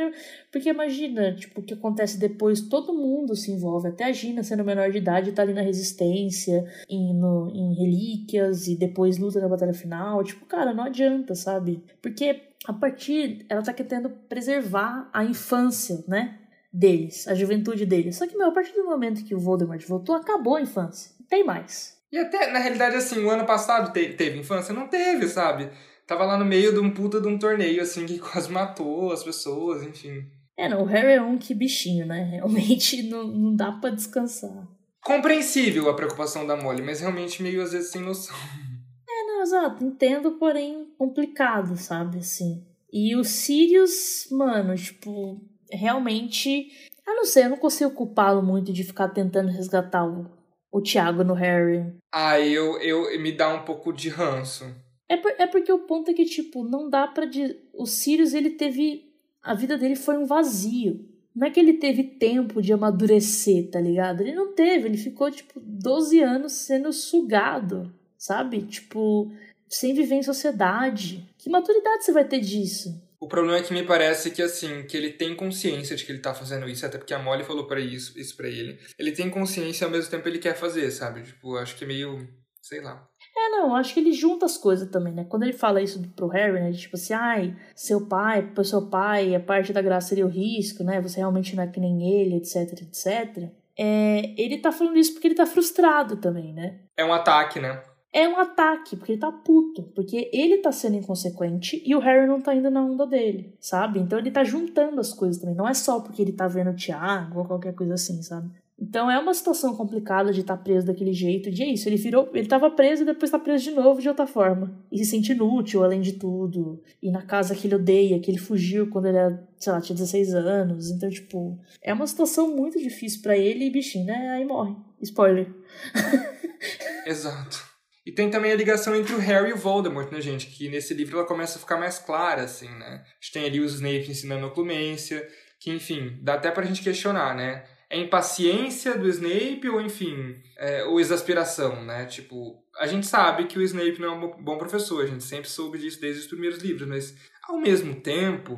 Porque imagina, tipo, o que acontece depois, todo mundo se envolve, até a Gina sendo menor de idade, tá ali na resistência, em, no, em relíquias, e depois luta na batalha final. Tipo, cara, não adianta, sabe? Porque a partir. Ela tá querendo preservar a infância, né? Deles, a juventude deles. Só que, meu, a partir do momento que o Voldemort voltou, acabou a infância. Não tem mais. E até, na realidade, assim, o ano passado te teve infância? Não teve, sabe? Tava lá no meio de um puta de um torneio, assim, que quase matou as pessoas, enfim. É, não, o Harry é um que bichinho, né? Realmente não, não dá para descansar. Compreensível a preocupação da Molly, mas realmente meio às vezes sem noção. É, não, exato. Entendo, porém complicado, sabe, assim. E o Sirius, mano, tipo, realmente... Eu não sei, eu não consigo culpá-lo muito de ficar tentando resgatar o, o Thiago no Harry. Ah, eu, eu me dá um pouco de ranço. É, por, é porque o ponto é que, tipo, não dá pra. O Sirius, ele teve. A vida dele foi um vazio. Não é que ele teve tempo de amadurecer, tá ligado? Ele não teve, ele ficou, tipo, 12 anos sendo sugado, sabe? Tipo, sem viver em sociedade. Que maturidade você vai ter disso? O problema é que me parece que, assim, que ele tem consciência de que ele tá fazendo isso, até porque a Molly falou para isso, isso para ele. Ele tem consciência e ao mesmo tempo ele quer fazer, sabe? Tipo, acho que é meio, sei lá. É, não, acho que ele junta as coisas também, né? Quando ele fala isso pro Harry, né? Tipo assim, ai, seu pai, pro seu pai, a parte da graça seria o risco, né? Você realmente não é que nem ele, etc, etc. É, ele tá falando isso porque ele tá frustrado também, né? É um ataque, né? É um ataque, porque ele tá puto. Porque ele tá sendo inconsequente e o Harry não tá indo na onda dele, sabe? Então ele tá juntando as coisas também. Não é só porque ele tá vendo o Thiago ou qualquer coisa assim, sabe? Então é uma situação complicada de estar tá preso daquele jeito. De é isso, ele virou, ele estava preso e depois está preso de novo de outra forma. E se sente inútil, além de tudo. E na casa que ele odeia, que ele fugiu quando ele era, sei lá, tinha 16 anos. Então, tipo, é uma situação muito difícil para ele e bichinho, né? Aí morre. Spoiler. Exato. E tem também a ligação entre o Harry e o Voldemort, né, gente? Que nesse livro ela começa a ficar mais clara, assim, né? A gente tem ali o Snape ensinando a Clemência, que, enfim, dá até pra gente questionar, né? É impaciência do Snape ou, enfim, é, ou exasperação, né? Tipo, a gente sabe que o Snape não é um bom professor, a gente sempre soube disso desde os primeiros livros, mas ao mesmo tempo,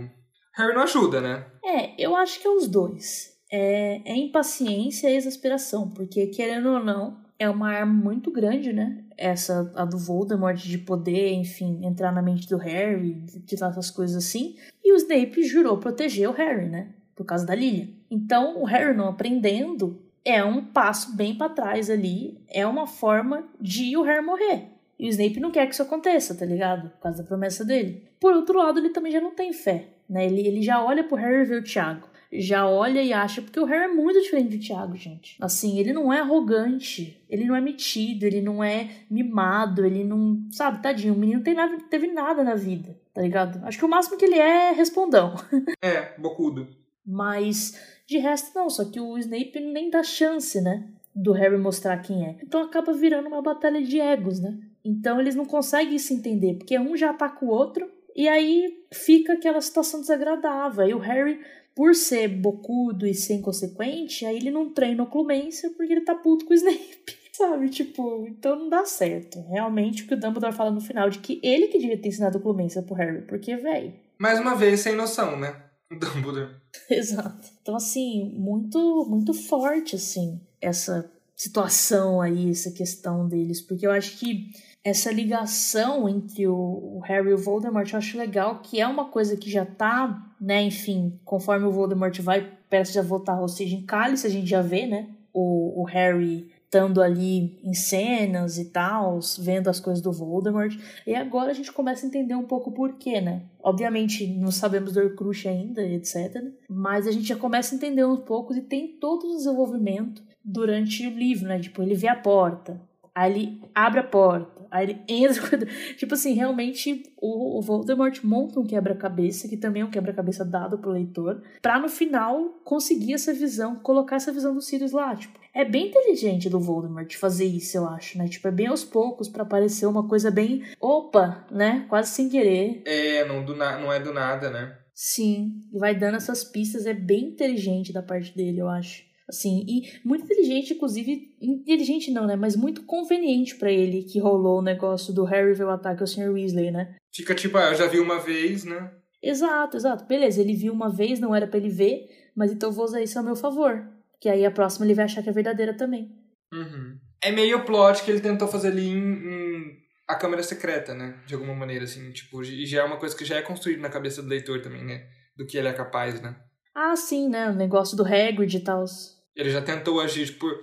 Harry não ajuda, né? É, eu acho que é os dois. É, é impaciência e exasperação, porque querendo ou não, é uma arma muito grande, né? Essa, a do Voldemort, de poder, enfim, entrar na mente do Harry, de, de essas coisas assim. E o Snape jurou proteger o Harry, né? Por causa da Lilian. Então, o Harry não aprendendo é um passo bem para trás ali, é uma forma de o Harry morrer. E o Snape não quer que isso aconteça, tá ligado? Por causa da promessa dele. Por outro lado, ele também já não tem fé, né? Ele, ele já olha pro Harry e vê o Thiago. Já olha e acha, porque o Harry é muito diferente do Thiago, gente. Assim, ele não é arrogante, ele não é metido, ele não é mimado, ele não. Sabe, tadinho, o menino tem nada, teve nada na vida, tá ligado? Acho que o máximo que ele é é respondão. É, bocudo. Mas de resto, não, só que o Snape nem dá chance, né? Do Harry mostrar quem é. Então acaba virando uma batalha de egos, né? Então eles não conseguem se entender, porque um já ataca o outro, e aí fica aquela situação desagradável. E o Harry, por ser bocudo e ser inconsequente, aí ele não treina oclumência porque ele tá puto com o Snape. Sabe, tipo, então não dá certo. Realmente o que o Dumbledore fala no final de que ele que devia ter ensinado oclumência pro Harry, porque, velho. Mais uma vez, sem noção, né? Dumbledore. Exato. Então, assim, muito, muito forte, assim, essa situação aí, essa questão deles, porque eu acho que essa ligação entre o Harry e o Voldemort eu acho legal, que é uma coisa que já tá, né, enfim, conforme o Voldemort vai perto de voltar ou seja, em Cálice, a gente já vê, né, o, o Harry estando ali em cenas e tal, vendo as coisas do Voldemort. E agora a gente começa a entender um pouco o porquê, né? Obviamente, não sabemos do Horcrux ainda, etc. Mas a gente já começa a entender um pouco e tem todo o desenvolvimento durante o livro, né? Tipo, ele vê a porta, aí ele abre a porta, aí ele entra. tipo assim, realmente o, o Voldemort monta um quebra-cabeça, que também é um quebra-cabeça dado pro leitor, pra no final conseguir essa visão, colocar essa visão do Sirius lá. Tipo, é bem inteligente do Voldemort fazer isso, eu acho, né? Tipo, é bem aos poucos para parecer uma coisa bem. Opa, né? Quase sem querer. É, não, do na... não é do nada, né? Sim, e vai dando essas pistas, é bem inteligente da parte dele, eu acho. Assim, e muito inteligente, inclusive, inteligente não, né? Mas muito conveniente para ele que rolou o negócio do Harry ver o ataque ao Sr. Weasley, né? Fica tipo, ah, eu já vi uma vez, né? Exato, exato. Beleza, ele viu uma vez, não era para ele ver, mas então eu vou usar isso a meu favor. Que aí a próxima ele vai achar que é verdadeira também. Uhum. É meio plot que ele tentou fazer ali em, em, a câmera secreta, né? De alguma maneira, assim, tipo, e já é uma coisa que já é construída na cabeça do leitor também, né? Do que ele é capaz, né? Ah, sim, né? O negócio do Hagrid e tal. Ele já tentou agir por,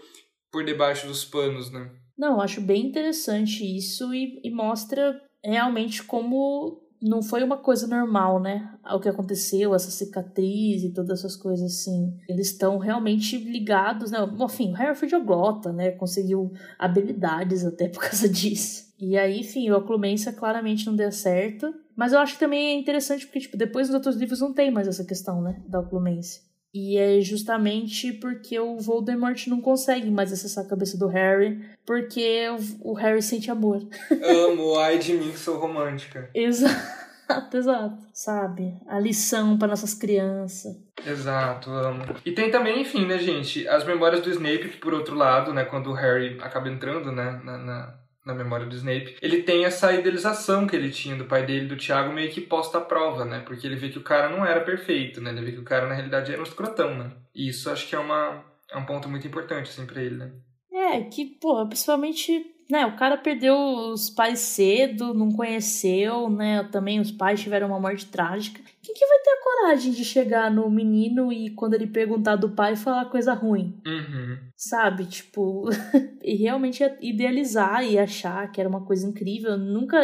por debaixo dos panos, né? Não, acho bem interessante isso e, e mostra realmente como não foi uma coisa normal, né? O que aconteceu, essa cicatriz e todas essas coisas assim. Eles estão realmente ligados, né? Enfim, o Harry foi glota, né? Conseguiu habilidades até por causa disso. E aí, enfim, o Oclumência claramente não deu certo. Mas eu acho que também é interessante porque, tipo, depois nos outros livros não tem mais essa questão, né? Da Oclumência. E é justamente porque o Voldemort não consegue mais acessar a cabeça do Harry, porque o, Harry sente amor. Amo, ai de mim que sou romântica. Exato, exato. Sabe? A lição para nossas crianças. Exato, amo. E tem também, enfim, né, gente, as memórias do Snape, que por outro lado, né, quando o Harry acaba entrando, né, na, na na memória do Snape, ele tem essa idealização que ele tinha do pai dele, do Tiago, meio que posta à prova, né? Porque ele vê que o cara não era perfeito, né? Ele vê que o cara, na realidade, era um escrotão, né? E isso acho que é, uma, é um ponto muito importante, assim, pra ele, né? É, que, pô, principalmente né, o cara perdeu os pais cedo, não conheceu, né? Também os pais tiveram uma morte trágica. Quem que vai ter a coragem de chegar no menino e quando ele perguntar do pai falar coisa ruim? Uhum. Sabe? Tipo, e realmente idealizar e achar que era uma coisa incrível. Nunca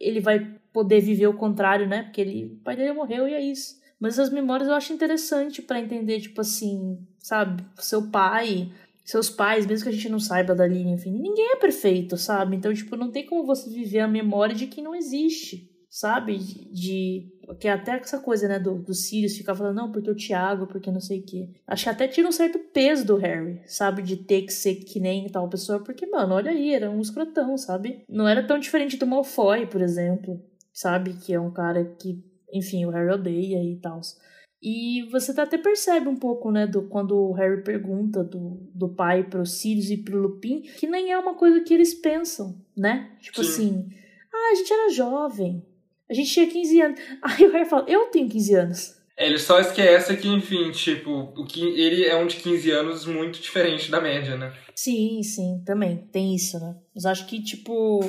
ele vai poder viver o contrário, né? Porque ele, o pai dele morreu e é isso. Mas as memórias eu acho interessante para entender, tipo assim, sabe? Seu pai seus pais, mesmo que a gente não saiba da linha, enfim, ninguém é perfeito, sabe? Então, tipo, não tem como você viver a memória de que não existe, sabe? De. Que é até essa coisa, né, do, do Sirius ficar falando, não, porque o Thiago, porque não sei o quê. Acho que até tira um certo peso do Harry, sabe? De ter que ser que nem tal pessoa, porque, mano, olha aí, era um escrotão, sabe? Não era tão diferente do Malfoy, por exemplo, sabe? Que é um cara que, enfim, o Harry odeia e tal. E você até percebe um pouco, né, do quando o Harry pergunta do, do pai pro Sirius e pro Lupin, que nem é uma coisa que eles pensam, né? Tipo Sim. assim, ah, a gente era jovem, a gente tinha 15 anos. Aí o Harry fala, eu tenho 15 anos. Ele só esquece que, enfim, tipo, o que ele é um de 15 anos muito diferente da média, né? Sim, sim, também, tem isso, né? Mas acho que, tipo,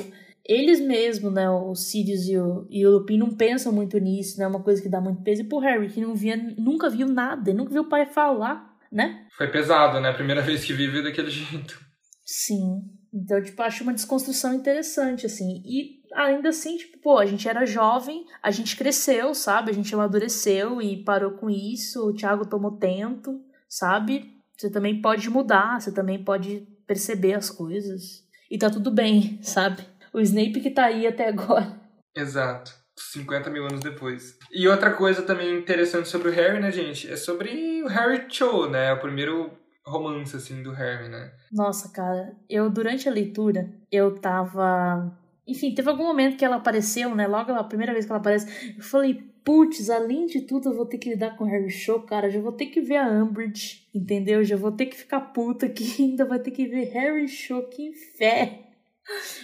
eles mesmos, né, o Sirius e o, e o Lupin não pensam muito nisso, né, uma coisa que dá muito peso. E pro Harry, que não via, nunca viu nada, nunca viu o pai falar, né? Foi pesado, né, a primeira vez que vive daquele jeito. Sim, então, tipo, acho uma desconstrução interessante, assim, e ainda assim, tipo, pô, a gente era jovem, a gente cresceu, sabe, a gente amadureceu e parou com isso, o Thiago tomou tempo, sabe? Você também pode mudar, você também pode perceber as coisas. E tá tudo bem, sabe? O Snape que tá aí até agora. Exato. 50 mil anos depois. E outra coisa também interessante sobre o Harry, né, gente? É sobre o Harry Cho, né? O primeiro romance, assim, do Harry, né? Nossa, cara, eu, durante a leitura, eu tava... Enfim, teve algum momento que ela apareceu, né? Logo a primeira vez que ela aparece, eu falei, putz, além de tudo, eu vou ter que lidar com o Harry Show, cara. Já vou ter que ver a Umbridge, entendeu? Já vou ter que ficar puta que ainda vai ter que ver Harry Show, que inferno.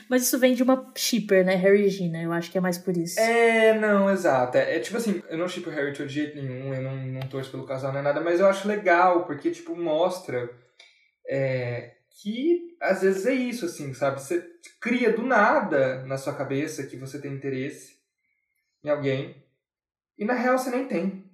Mas isso vem de uma shipper, né? Harry e Gina. Eu acho que é mais por isso. É, não, exato. É, é tipo assim, eu não shippo o Harry de jeito nenhum, eu não, não torço pelo casal, não é nada, mas eu acho legal, porque, tipo, mostra é, que às vezes é isso, assim, sabe? Você cria do nada na sua cabeça que você tem interesse em alguém, e na real você nem tem,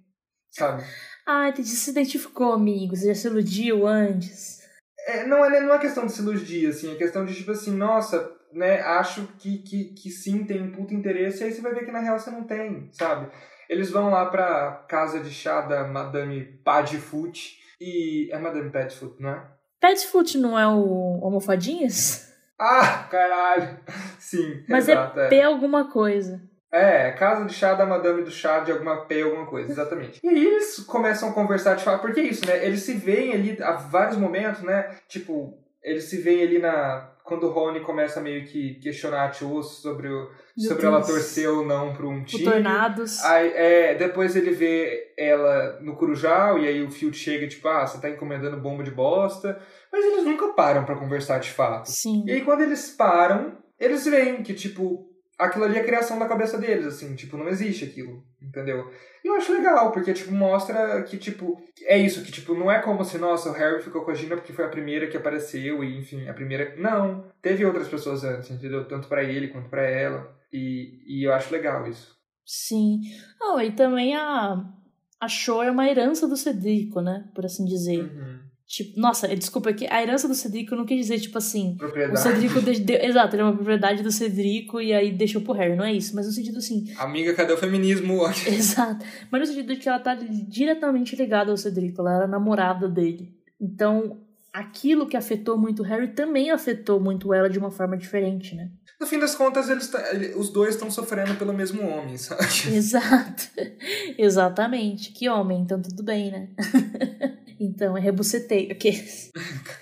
sabe? Ah, entendi. Você se identificou, amigo. Você já se iludiu antes. É, não, é, não é questão de se iludir, assim, é questão de, tipo assim, nossa, né, acho que, que, que sim, tem um puto interesse, e aí você vai ver que na real você não tem, sabe? Eles vão lá pra casa de chá da Madame Padfoot, e... é Madame Padfoot, não é? Padfoot não é o Almofadinhas? Ah, caralho! Sim, Mas é exato, é P alguma coisa. É, casa de chá da madame do chá de alguma P, alguma coisa, exatamente. E aí eles começam a conversar de falar, porque é isso, né? Eles se veem ali a vários momentos, né? Tipo, eles se veem ali na. Quando o Rony começa meio que questionar a Tio sobre, o, sobre ela torcer ou não para um time. Tornados. Aí, é, depois ele vê ela no Curujal, e aí o Field chega, tipo, ah, você tá encomendando bomba de bosta. Mas eles nunca param para conversar de fato. Sim. E aí quando eles param, eles veem que, tipo, aquilo ali é criação da cabeça deles, assim, tipo, não existe aquilo, entendeu? E eu acho legal, porque, tipo, mostra que, tipo, é isso, que, tipo, não é como se, nossa, o Harry ficou com a Gina porque foi a primeira que apareceu e, enfim, a primeira... Não, teve outras pessoas antes, entendeu? Tanto para ele quanto para ela, e, e eu acho legal isso. Sim. Oh, e também a, a Show é uma herança do Cedrico, né? Por assim dizer. Uhum. Tipo, nossa, desculpa que a herança do Cedrico não quis dizer, tipo assim, Propriedade. o Cedrico de, de, exato, ele é uma propriedade do Cedrico e aí deixou pro Harry, não é isso, mas no sentido assim, Amiga, cadê o feminismo? exato, mas no sentido de que ela tá diretamente ligada ao Cedrico, ela era namorada dele. Então, aquilo que afetou muito o Harry também afetou muito ela de uma forma diferente, né? No fim das contas, eles tá- os dois estão sofrendo pelo mesmo homem, sabe? Exato. Exatamente. Que homem, então tudo bem, né? Então, é rebuceteio. ok?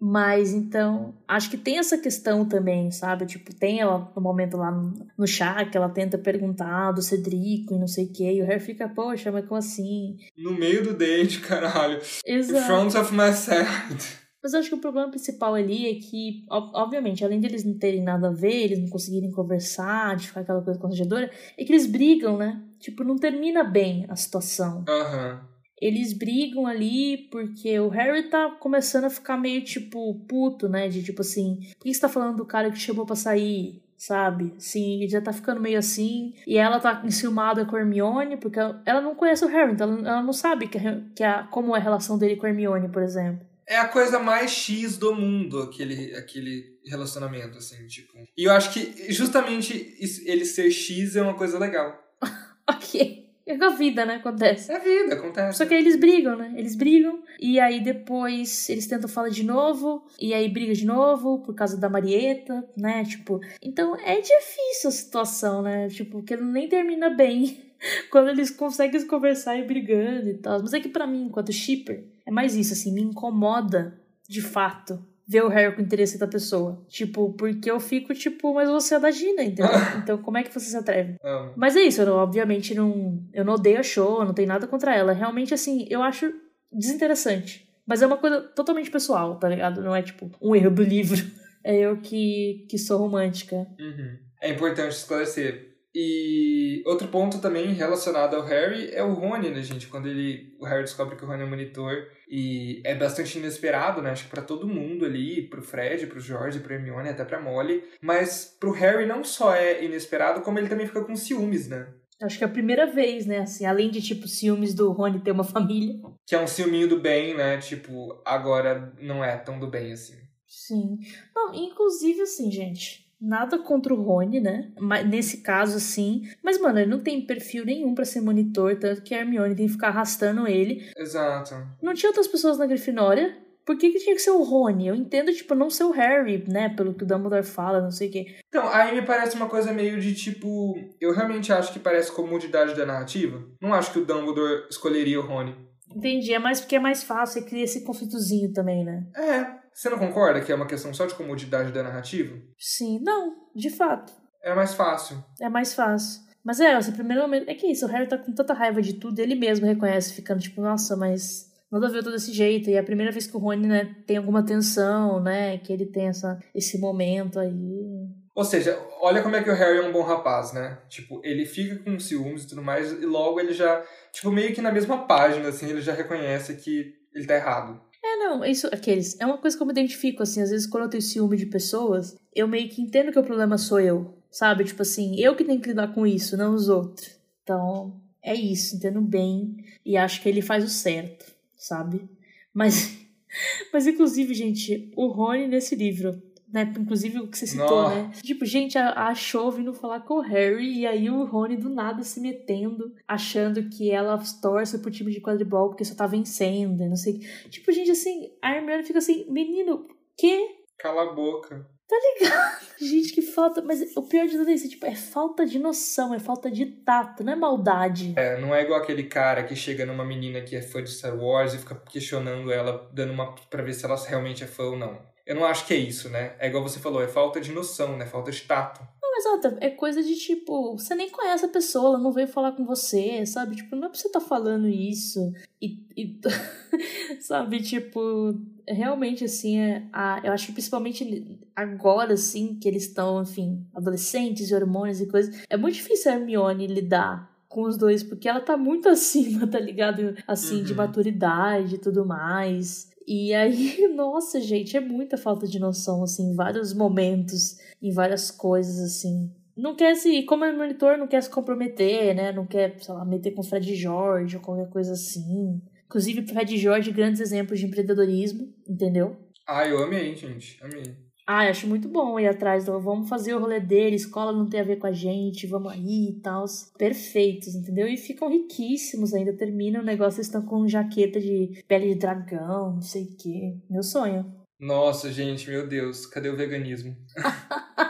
Mas então, acho que tem essa questão também, sabe? Tipo, tem ela no momento lá no, no chá que ela tenta perguntar do Cedrico e não sei o quê, e o Harry fica, poxa, mas como assim? No meio do date, caralho. In Exato. front of my side. Mas eu acho que o problema principal ali é que, ob- obviamente, além de eles não terem nada a ver, eles não conseguirem conversar, de ficar aquela coisa constrangedora, é que eles brigam, né? Tipo, não termina bem a situação. Aham. Eles brigam ali porque o Harry tá começando a ficar meio, tipo, puto, né? De tipo assim, por que você tá falando do cara que te chamou pra sair? Sabe? Sim, ele já tá ficando meio assim. E ela tá enciumada com a Hermione, porque ela não conhece o Harry, então ela ela não sabe que a, que a, como é a relação dele com a Hermione, por exemplo. É a coisa mais X do mundo, aquele, aquele relacionamento, assim, tipo. E eu acho que justamente isso- ele ser X é uma coisa legal. Ok. É a vida, né? Acontece. É vida, acontece. Só que aí eles brigam, né? Eles brigam, e aí depois eles tentam falar de novo, e aí briga de novo por causa da Marieta, né? Tipo, então é difícil a situação, né? Tipo, porque nem termina bem quando eles conseguem conversar e brigando e tal. Mas é que pra mim, enquanto shipper, é mais isso, assim, me incomoda de fato ver o Harry com interesse da pessoa. Tipo, porque eu fico, tipo, mas você é da Gina, entendeu? Então como é que você se atreve? Amo. Mas é isso, eu não- obviamente não. Eu não odeio a show, não tenho nada contra ela. Realmente, assim, eu acho desinteressante. Mas é uma coisa totalmente pessoal, tá ligado? Não é tipo um erro do livro. É eu que, que sou romântica. Uhum. É importante esclarecer. E outro ponto também relacionado ao Harry é o Rony, né, gente? Quando ele, o Harry descobre que o Rony é monitor e é bastante inesperado, né? Acho que pra todo mundo ali, pro Fred, pro George, pro Hermione, até pra Molly. Mas pro Harry não só é inesperado, como ele também fica com ciúmes, né? Acho que é a primeira vez, né? Assim, além de, tipo, ciúmes do Rony ter uma família. Que é um ciúminho do bem, né? Tipo, agora não é tão do bem assim. Sim. Não, inclusive, assim, gente. Nada contra o Rony, né? Mas, nesse caso, assim. Mas, mano, ele não tem perfil nenhum pra ser monitor, tanto que a Hermione tem que ficar arrastando ele. Exato. Não tinha outras pessoas na Grifinória. Por que, que tinha que ser o Rony? Eu entendo, tipo, não ser o Harry, né? Pelo que o Dumbledore fala, não sei o quê. Então, aí me parece uma coisa meio de tipo. Eu realmente acho que parece comodidade da narrativa. Não acho que o Dumbledore escolheria o Rony. Entendi. É mais porque é mais fácil, e cria esse conflitozinho também, né? É. Você não concorda que é uma questão só de comodidade da narrativa? Sim. Não, de fato. É mais fácil. É mais fácil. Mas é, esse primeiro momento. É que isso, o Harry tá com tanta raiva de tudo, ele mesmo reconhece, ficando tipo, nossa, mas. Nada a ver todo desse jeito. E é a primeira vez que o Rony, né, tem alguma tensão, né? Que ele tem essa, esse momento aí. Ou seja, olha como é que o Harry é um bom rapaz, né? Tipo, ele fica com ciúmes e tudo mais, e logo ele já. Tipo, meio que na mesma página, assim, ele já reconhece que ele tá errado. É, não, isso, aqueles. É uma coisa que eu me identifico, assim, às vezes quando eu tenho ciúme de pessoas, eu meio que entendo que o problema sou eu, sabe? Tipo assim, eu que tenho que lidar com isso, não os outros. Então, é isso, entendo bem e acho que ele faz o certo, sabe? Mas, mas inclusive, gente, o Rony nesse livro, né? Inclusive o que você citou, Nossa. né? Tipo, gente, a, a Cho vindo falar com o Harry e aí o Rony do nada se metendo, achando que ela torce pro time de quadribol porque só tá vencendo e não sei. Tipo, gente, assim, a Hermione fica assim, menino, que? Cala a boca. Gente, que falta. Mas o pior de tudo isso, tipo, é falta de noção, é falta de tato, não é maldade. É, não é igual aquele cara que chega numa menina que é fã de Star Wars e fica questionando ela, dando uma. pra ver se ela realmente é fã ou não. Eu não acho que é isso, né? É igual você falou, é falta de noção, né? Falta de tato. Não, exato, é coisa de tipo, você nem conhece a pessoa, ela não veio falar com você, sabe? Tipo, não é pra você estar tá falando isso. E, e sabe, tipo, realmente assim, é, a, eu acho que principalmente agora, assim, que eles estão, enfim, adolescentes e hormônios e coisas, é muito difícil a Hermione lidar com os dois, porque ela tá muito acima, tá ligado? Assim, uhum. de maturidade e tudo mais. E aí, nossa, gente, é muita falta de noção, assim, em vários momentos, em várias coisas, assim. Não quer se, como é monitor, não quer se comprometer, né? Não quer, sei lá, meter com Fred Jorge ou qualquer coisa assim. Inclusive, Fred Jorge, grandes exemplos de empreendedorismo, entendeu? Ah, eu amei, gente, amei. Ah, acho muito bom ir atrás do vamos fazer o rolê dele, escola não tem a ver com a gente, vamos aí e tal. Perfeitos, entendeu? E ficam riquíssimos ainda. Termina o negócio, estão com jaqueta de pele de dragão, não sei o quê. Meu sonho. Nossa, gente, meu Deus, cadê o veganismo?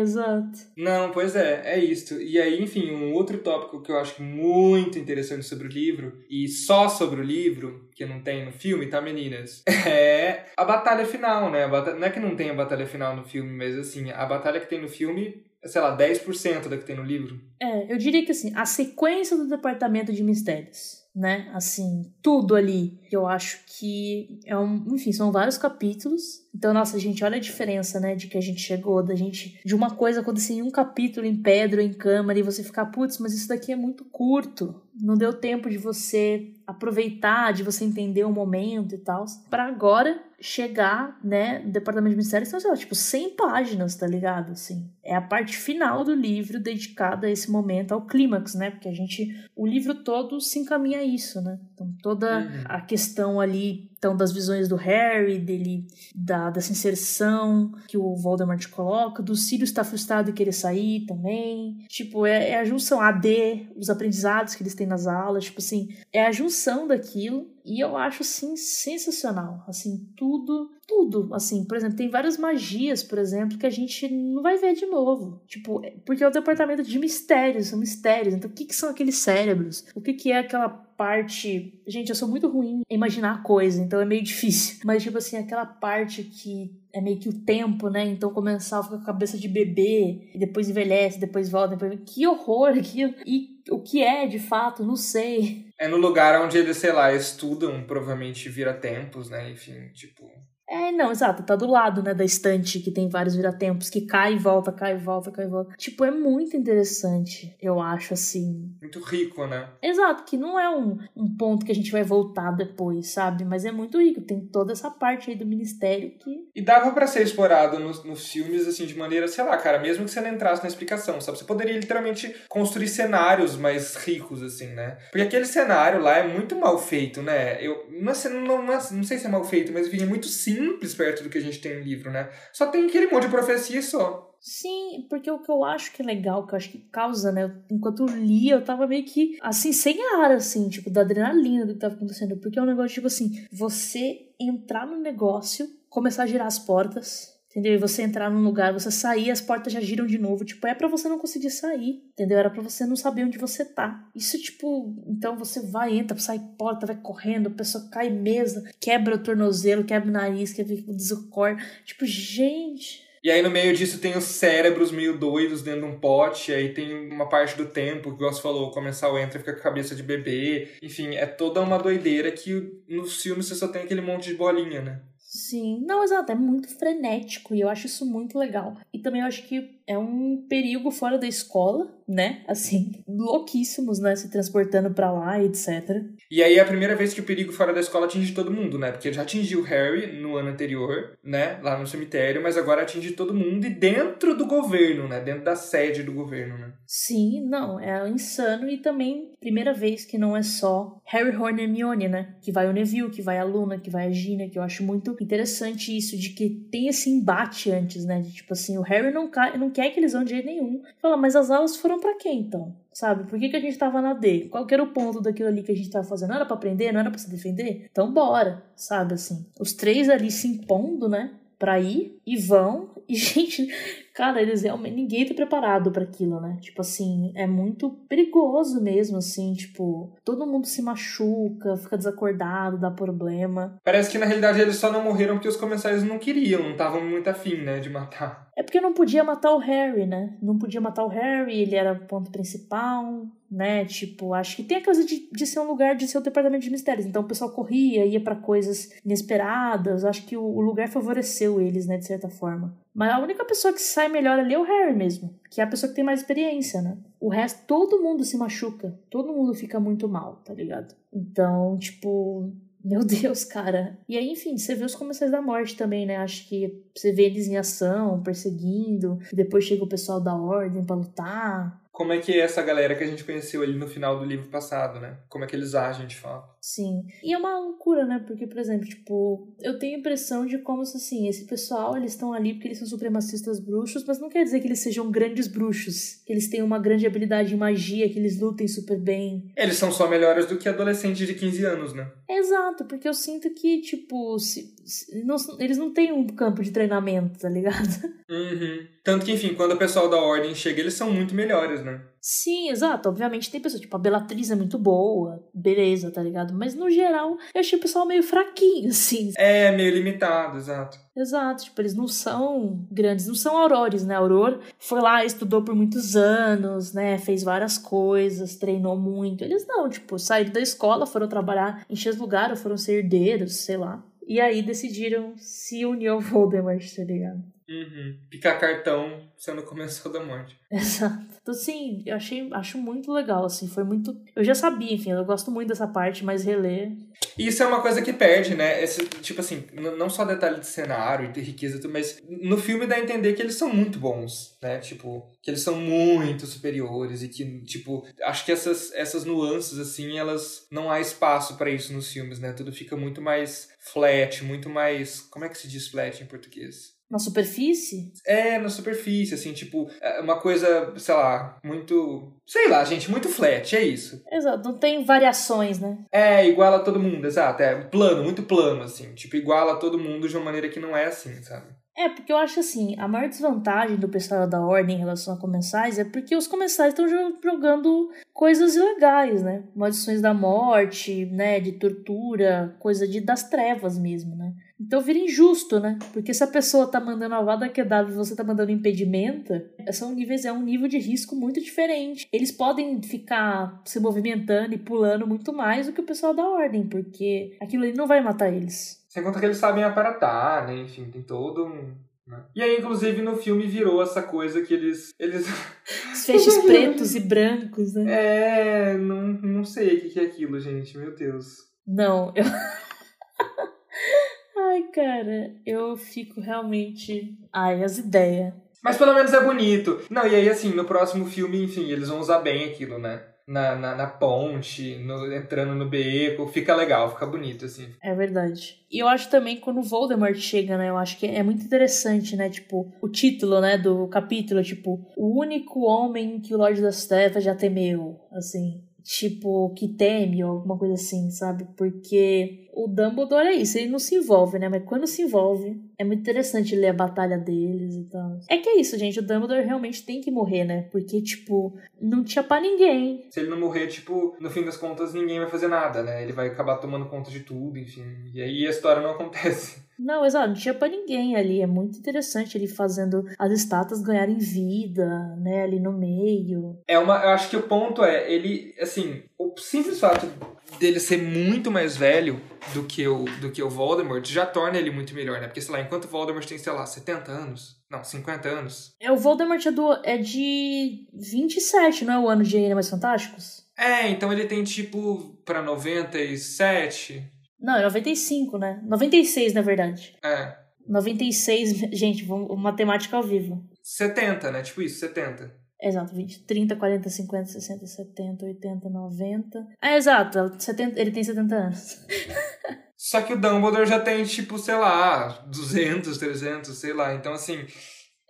Exato. Não, pois é, é isso. E aí, enfim, um outro tópico que eu acho muito interessante sobre o livro, e só sobre o livro, que não tem no filme, tá, meninas? É a batalha final, né? Batalha... Não é que não tem a batalha final no filme, mas assim, a batalha que tem no filme é, sei lá, 10% da que tem no livro. É, eu diria que assim, a sequência do Departamento de Mistérios né? Assim, tudo ali. Eu acho que é um, enfim, são vários capítulos. Então, nossa, gente, olha a diferença, né, de que a gente chegou, da gente de uma coisa acontecer em um capítulo em pedra, em câmara e você ficar, putz, mas isso daqui é muito curto. Não deu tempo de você aproveitar, de você entender o momento e tal. Para agora chegar, né, no departamento de mistérios, então, sei lá, tipo, 100 páginas, tá ligado? Assim, é a parte final do livro dedicada a esse momento, ao clímax, né? Porque a gente, o livro todo se encaminha a isso, né? Então, toda uhum. a questão ali então, das visões do Harry, dele, da, dessa inserção que o Voldemort coloca, do Sirius estar frustrado e querer sair também. Tipo, é, é a junção AD, os aprendizados que eles têm nas aulas, tipo assim, é a junção daquilo e eu acho, assim, sensacional. Assim, tudo, tudo. Assim, por exemplo, tem várias magias, por exemplo, que a gente não vai ver de novo. Tipo, porque é o departamento de mistérios, são mistérios. Então, o que, que são aqueles cérebros? O que, que é aquela parte. Gente, eu sou muito ruim em imaginar coisa, então é meio difícil. Mas, tipo assim, aquela parte que é meio que o tempo, né? Então começar a ficar com a cabeça de bebê, depois envelhece, depois volta. Depois... Que horror aquilo! E o que é de fato, não sei. É no lugar onde eles, sei lá, estudam, provavelmente vira tempos, né? Enfim, tipo. É, não, exato, tá do lado, né, da estante que tem vários viratempos que cai e volta, cai e volta, cai e volta. Tipo, é muito interessante, eu acho, assim. Muito rico, né? Exato, que não é um, um ponto que a gente vai voltar depois, sabe? Mas é muito rico, tem toda essa parte aí do ministério que. E dava para ser explorado nos, nos filmes, assim, de maneira, sei lá, cara, mesmo que você não entrasse na explicação, sabe? Você poderia literalmente construir cenários mais ricos, assim, né? Porque aquele cenário lá é muito mal feito, né? Eu não, não, não, não sei se é mal feito, mas enfim, é muito simples simples perto do que a gente tem no livro, né? Só tem aquele monte de profecia só. Sim, porque o que eu acho que é legal, que eu acho que causa, né? Enquanto eu lia, eu tava meio que, assim, sem ar, assim, tipo, da adrenalina do que tava acontecendo. Porque é um negócio, tipo assim, você entrar no negócio, começar a girar as portas, Entendeu? E você entrar num lugar, você sair, as portas já giram de novo. Tipo, é para você não conseguir sair. Entendeu? Era para você não saber onde você tá. Isso, tipo, então você vai, entra, sai porta, vai correndo, a pessoa cai mesa, quebra o tornozelo, quebra o nariz, quebra o desacordo. Tipo, gente. E aí no meio disso tem os cérebros meio doidos dentro de um pote, aí tem uma parte do tempo, que você falou, começar o entra fica com a cabeça de bebê. Enfim, é toda uma doideira que nos filmes você só tem aquele monte de bolinha, né? Sim, não, exato, é muito frenético e eu acho isso muito legal. E também eu acho que é um perigo fora da escola, né? Assim, louquíssimos, né? Se transportando para lá, etc. E aí é a primeira vez que o perigo fora da escola atinge todo mundo, né? Porque já atingiu Harry no ano anterior, né? Lá no cemitério, mas agora atinge todo mundo e dentro do governo, né? Dentro da sede do governo, né? Sim, não, é insano e também primeira vez que não é só Harry, Ron e Hermione, né? Que vai o Neville, que vai a Luna, que vai a Gina, que eu acho muito interessante isso de que tem esse embate antes, né? De tipo assim, o Harry não, cai, não quer quer que eles vão de jeito nenhum. Fala, mas as aulas foram para quê então? Sabe? Por que, que a gente tava na D? Qual que era o ponto daquilo ali que a gente tava fazendo? Não era pra aprender? Não era pra se defender? Então bora, sabe assim? Os três ali se impondo, né? Pra ir e vão. E, gente, Cara, eles realmente. Ninguém tá preparado para aquilo, né? Tipo assim, é muito perigoso mesmo, assim, tipo, todo mundo se machuca, fica desacordado, dá problema. Parece que na realidade eles só não morreram porque os comensais não queriam, não estavam muito afim, né, de matar. É porque não podia matar o Harry, né? Não podia matar o Harry, ele era o ponto principal, né? Tipo, acho que tem a coisa de, de ser um lugar de ser o departamento de mistérios. Então o pessoal corria, ia para coisas inesperadas. Acho que o, o, lugar favoreceu eles, né, de certa forma. Mas a única pessoa que sai melhor ali é o Harry mesmo, que é a pessoa que tem mais experiência, né? O resto, todo mundo se machuca, todo mundo fica muito mal, tá ligado? Então, tipo, meu Deus, cara. E aí, enfim, você vê os comensais da morte também, né? Acho que você vê eles em ação, perseguindo, depois chega o pessoal da ordem para lutar como é que é essa galera que a gente conheceu ali no final do livro passado, né? Como é que eles agem de fato. Sim. E é uma loucura, né? Porque, por exemplo, tipo, eu tenho a impressão de como se, assim, esse pessoal, eles estão ali porque eles são supremacistas bruxos, mas não quer dizer que eles sejam grandes bruxos, que eles tenham uma grande habilidade em magia, que eles lutem super bem. Eles são só melhores do que adolescentes de 15 anos, né? Exato, porque eu sinto que, tipo, se, se, não, eles não têm um campo de treinamento, tá ligado? Uhum. Tanto que, enfim, quando o pessoal da ordem chega, eles são muito melhores, né? Sim, exato. Obviamente tem pessoas, tipo, a Belatriz é muito boa, beleza, tá ligado? Mas no geral, eu achei o pessoal meio fraquinho, assim. É, meio limitado, exato. Exato, tipo, eles não são grandes, não são aurores, né? Auror foi lá, estudou por muitos anos, né? Fez várias coisas, treinou muito. Eles não, tipo, saíram da escola, foram trabalhar em X lugar, ou foram ser herdeiros, sei lá. E aí decidiram se unir ao Voldemort, tá ligado? Uhum. Picar cartão sendo comensal da morte. Exato. Então, sim, eu achei, acho muito legal, assim, foi muito... Eu já sabia, enfim, eu gosto muito dessa parte, mas reler... Isso é uma coisa que perde, né? Esse, tipo assim, não só detalhe de cenário e de riqueza, mas no filme dá a entender que eles são muito bons, né? Tipo, que eles são muito superiores e que, tipo, acho que essas, essas nuances, assim, elas... Não há espaço para isso nos filmes, né? Tudo fica muito mais flat, muito mais... Como é que se diz flat em português? Na superfície? É, na superfície, assim, tipo, é uma coisa, sei lá, muito. Sei lá, gente, muito flat, é isso. Exato, não tem variações, né? É, igual a todo mundo, exato. É plano, muito plano, assim. Tipo, igual a todo mundo de uma maneira que não é assim, sabe? É, porque eu acho assim, a maior desvantagem do pessoal da ordem em relação a comensais é porque os comensais estão jogando coisas ilegais, né? Maldições da morte, né? De tortura, coisa de, das trevas mesmo, né? Então vira injusto, né? Porque se a pessoa tá mandando a vada quedada e você tá mandando impedimento, são níveis, é um nível de risco muito diferente. Eles podem ficar se movimentando e pulando muito mais do que o pessoal da ordem, porque aquilo ali não vai matar eles. Sem conta que eles sabem aparatar, né? Enfim, tem todo um. Né? E aí, inclusive, no filme virou essa coisa que eles. eles... Os feixes pretos e brancos, né? É, não, não sei o que é aquilo, gente. Meu Deus. Não, eu. Cara, eu fico realmente. Ai, as ideias. Mas pelo menos é bonito. Não, e aí, assim, no próximo filme, enfim, eles vão usar bem aquilo, né? Na, na, na, ponte, no, entrando no beco, fica legal, fica bonito, assim. É verdade. E eu acho também quando o Voldemort chega, né? Eu acho que é muito interessante, né? Tipo, o título, né, do capítulo, tipo, o único homem que o Lorde das Trevas já temeu, assim tipo, que teme ou alguma coisa assim, sabe? Porque o Dumbledore é isso, ele não se envolve, né? Mas quando se envolve, é muito interessante ler a batalha deles e tal. É que é isso, gente, o Dumbledore realmente tem que morrer, né? Porque, tipo, não tinha pra ninguém. Se ele não morrer, tipo, no fim das contas, ninguém vai fazer nada, né? Ele vai acabar tomando conta de tudo, enfim. E aí a história não acontece. Não, exato, não tinha pra ninguém ali. É muito interessante ele fazendo as estátuas ganharem vida, né, ali no meio. É uma. Eu acho que o ponto é, ele, assim, o simples fato dele ser muito mais velho do que o, do que o Voldemort já torna ele muito melhor, né? Porque, sei lá, enquanto o Voldemort tem, sei lá, 70 anos. Não, 50 anos. É, o Voldemort é, do, é de 27, não é o ano de Animais Fantásticos? É, então ele tem tipo pra 97. Não, é 95, né? 96, na verdade. É. 96, gente, matemática ao vivo. 70, né? Tipo isso, 70. Exato, 20, 30, 40, 50, 60, 70, 80, 90. É, exato, 70, ele tem 70 anos. Só que o Dumbledore já tem, tipo, sei lá, 200, 300, sei lá. Então, assim.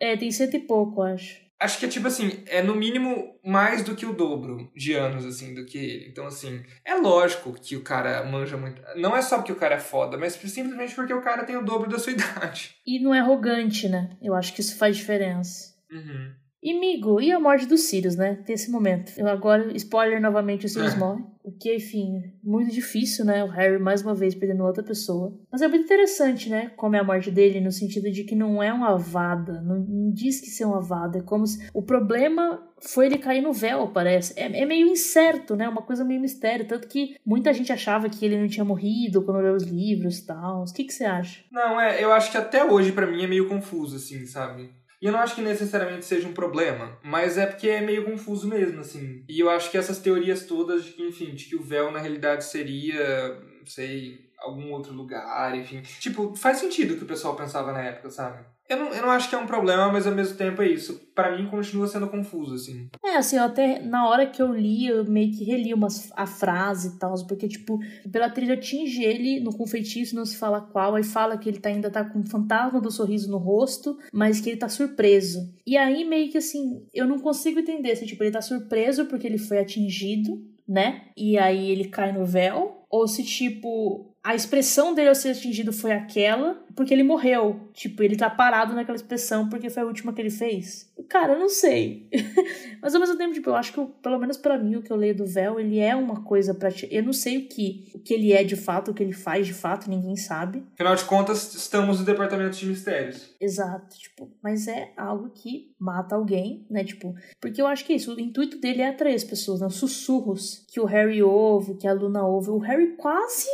É, tem cento e pouco, acho. Acho que é tipo assim, é no mínimo mais do que o dobro de anos, assim, do que ele. Então, assim, é lógico que o cara manja muito. Não é só porque o cara é foda, mas simplesmente porque o cara tem o dobro da sua idade. E não é arrogante, né? Eu acho que isso faz diferença. Uhum. E, Migo, e a morte dos Sirius, né? Tem esse momento. Eu agora, spoiler novamente, o Sirius É. morre. O que, enfim, muito difícil, né? O Harry, mais uma vez, perdendo outra pessoa. Mas é muito interessante, né? Como é a morte dele, no sentido de que não é uma vada. Não, não diz que ser uma vada. É como se... O problema foi ele cair no véu, parece. É, é meio incerto, né? Uma coisa meio mistério. Tanto que muita gente achava que ele não tinha morrido quando leu os livros e tal. O que, que você acha? Não, é, eu acho que até hoje pra mim é meio confuso, assim, sabe? E eu não acho que necessariamente seja um problema, mas é porque é meio confuso mesmo, assim. E eu acho que essas teorias todas de que, enfim, de que o véu na realidade seria, não sei, algum outro lugar, enfim. Tipo, faz sentido o que o pessoal pensava na época, sabe? Eu não, eu não acho que é um problema, mas ao mesmo tempo é isso. Pra mim continua sendo confuso, assim. É, assim, eu até na hora que eu li, eu meio que reli umas, a frase e tal, porque, tipo, pela trilha atinge ele no com feitiço, não se fala qual, aí fala que ele tá, ainda tá com o fantasma do sorriso no rosto, mas que ele tá surpreso. E aí, meio que assim, eu não consigo entender se, tipo, ele tá surpreso porque ele foi atingido, né? E aí ele cai no véu, ou se, tipo, a expressão dele ao ser atingido foi aquela, porque ele morreu. Tipo, ele tá parado naquela expressão porque foi a última que ele fez. Cara, eu não sei. Mas ao mesmo tempo, tipo, eu acho que, pelo menos para mim, o que eu leio do véu, ele é uma coisa pra ti. Eu não sei o que, o que ele é de fato, o que ele faz de fato, ninguém sabe. Afinal de contas, estamos no departamento de mistérios. Exato, tipo, mas é algo que mata alguém, né? Tipo, porque eu acho que é isso, o intuito dele é atrair as pessoas, né? Os sussurros que o Harry ouve, que a Luna ouve. O Harry quase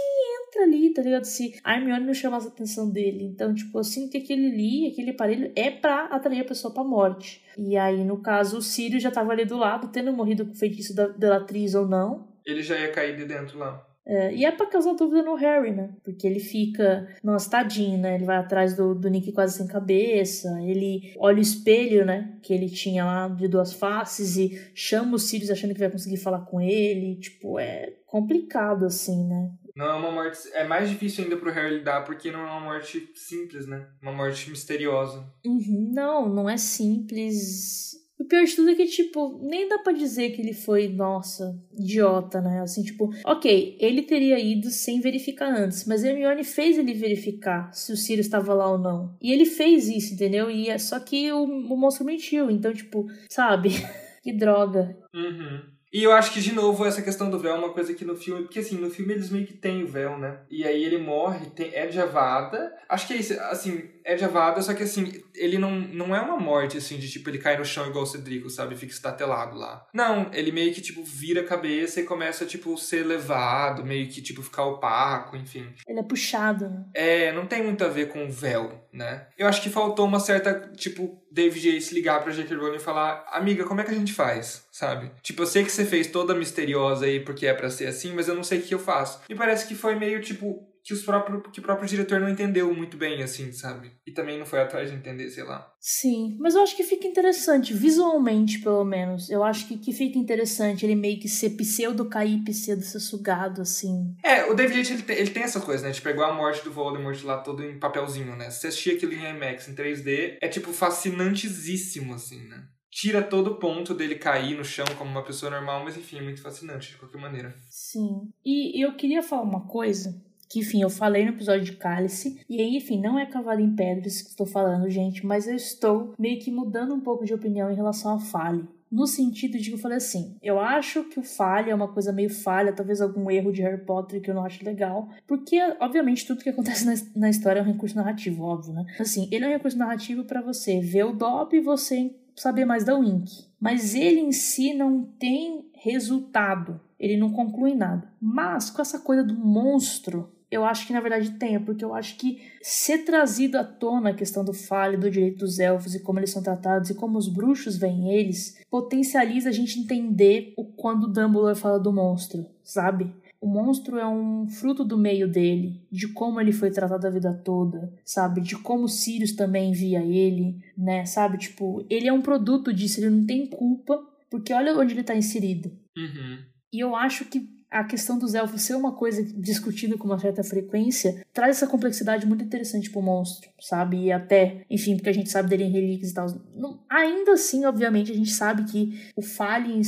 entra ali, tá ligado? Se a Hermione não chamasse a atenção dele. Então, tipo, eu sinto que aquele ali, aquele aparelho é pra atrair a pessoa pra morte. E aí, no caso, o Sirius já tava ali do lado, tendo morrido com o feitiço da Bellatrix ou não. Ele já ia cair de dentro lá. É, e é pra causar dúvida no Harry, né? Porque ele fica, nossa, tadinho, né? Ele vai atrás do, do Nick quase sem cabeça, ele olha o espelho, né? Que ele tinha lá de duas faces e chama o Sirius achando que vai conseguir falar com ele. Tipo, é complicado, assim, né? Não é uma morte. É mais difícil ainda pro Harry lidar porque não é uma morte simples, né? Uma morte misteriosa. Uhum, não, não é simples. O pior de tudo é que, tipo, nem dá pra dizer que ele foi, nossa, idiota, né? Assim, tipo, ok, ele teria ido sem verificar antes, mas a Hermione fez ele verificar se o Sirius estava lá ou não. E ele fez isso, entendeu? E é só que o, o monstro mentiu, então, tipo, sabe? que droga. Uhum. E eu acho que, de novo, essa questão do véu é uma coisa que no filme. Porque, assim, no filme eles meio que têm o véu, né? E aí ele morre, tem, é de Avada. Acho que é isso, assim, é de Avada, só que, assim, ele não, não é uma morte, assim, de tipo, ele cai no chão igual o Cedrico, sabe? Fica estatelado lá. Não, ele meio que, tipo, vira a cabeça e começa, tipo, ser levado, meio que, tipo, ficar opaco, enfim. Ele é puxado, né? É, não tem muito a ver com o véu, né? Eu acho que faltou uma certa, tipo, David Yates ligar pra J.K. Rowling e falar, amiga, como é que a gente faz, sabe? Tipo, eu sei que você fez toda misteriosa aí porque é pra ser assim, mas eu não sei o que eu faço. E parece que foi meio, tipo, que, os próprio, que o próprio diretor não entendeu muito bem, assim, sabe? E também não foi atrás de entender, sei lá. Sim, mas eu acho que fica interessante, visualmente, pelo menos. Eu acho que, que fica interessante ele meio que ser pseudo cair, pseudo ser sugado, assim. É, o David Yates, ele tem, ele tem essa coisa, né? De pegar a morte do Voldemort lá todo em papelzinho, né? Se você assistir aquilo em IMAX, em 3D, é, tipo, fascinantesíssimo, assim, né? Tira todo o ponto dele cair no chão como uma pessoa normal, mas enfim, é muito fascinante, de qualquer maneira. Sim. E eu queria falar uma coisa que, enfim, eu falei no episódio de Cálice, e aí, enfim, não é cavalo em pedras que estou falando, gente, mas eu estou meio que mudando um pouco de opinião em relação a Fale. No sentido de que eu falei assim, eu acho que o falha é uma coisa meio falha, talvez algum erro de Harry Potter que eu não acho legal, porque, obviamente, tudo que acontece na, na história é um recurso narrativo, óbvio, né? Assim, ele é um recurso narrativo para você ver o Dobby e você saber mais da Wink. Mas ele em si não tem resultado, ele não conclui nada. Mas com essa coisa do monstro, eu acho que na verdade tenha, porque eu acho que ser trazido à tona a questão do falho, do direito dos elfos e como eles são tratados e como os bruxos veem eles, potencializa a gente entender o quando Dumbledore fala do monstro, sabe? O monstro é um fruto do meio dele, de como ele foi tratado a vida toda, sabe? De como Sirius também via ele, né? Sabe? Tipo, ele é um produto disso, ele não tem culpa, porque olha onde ele tá inserido. Uhum. E eu acho que a questão dos elfos ser uma coisa discutida com uma certa frequência traz essa complexidade muito interessante pro monstro, sabe? E até, enfim, porque a gente sabe dele em relíquias e tal. Ainda assim, obviamente, a gente sabe que o falhe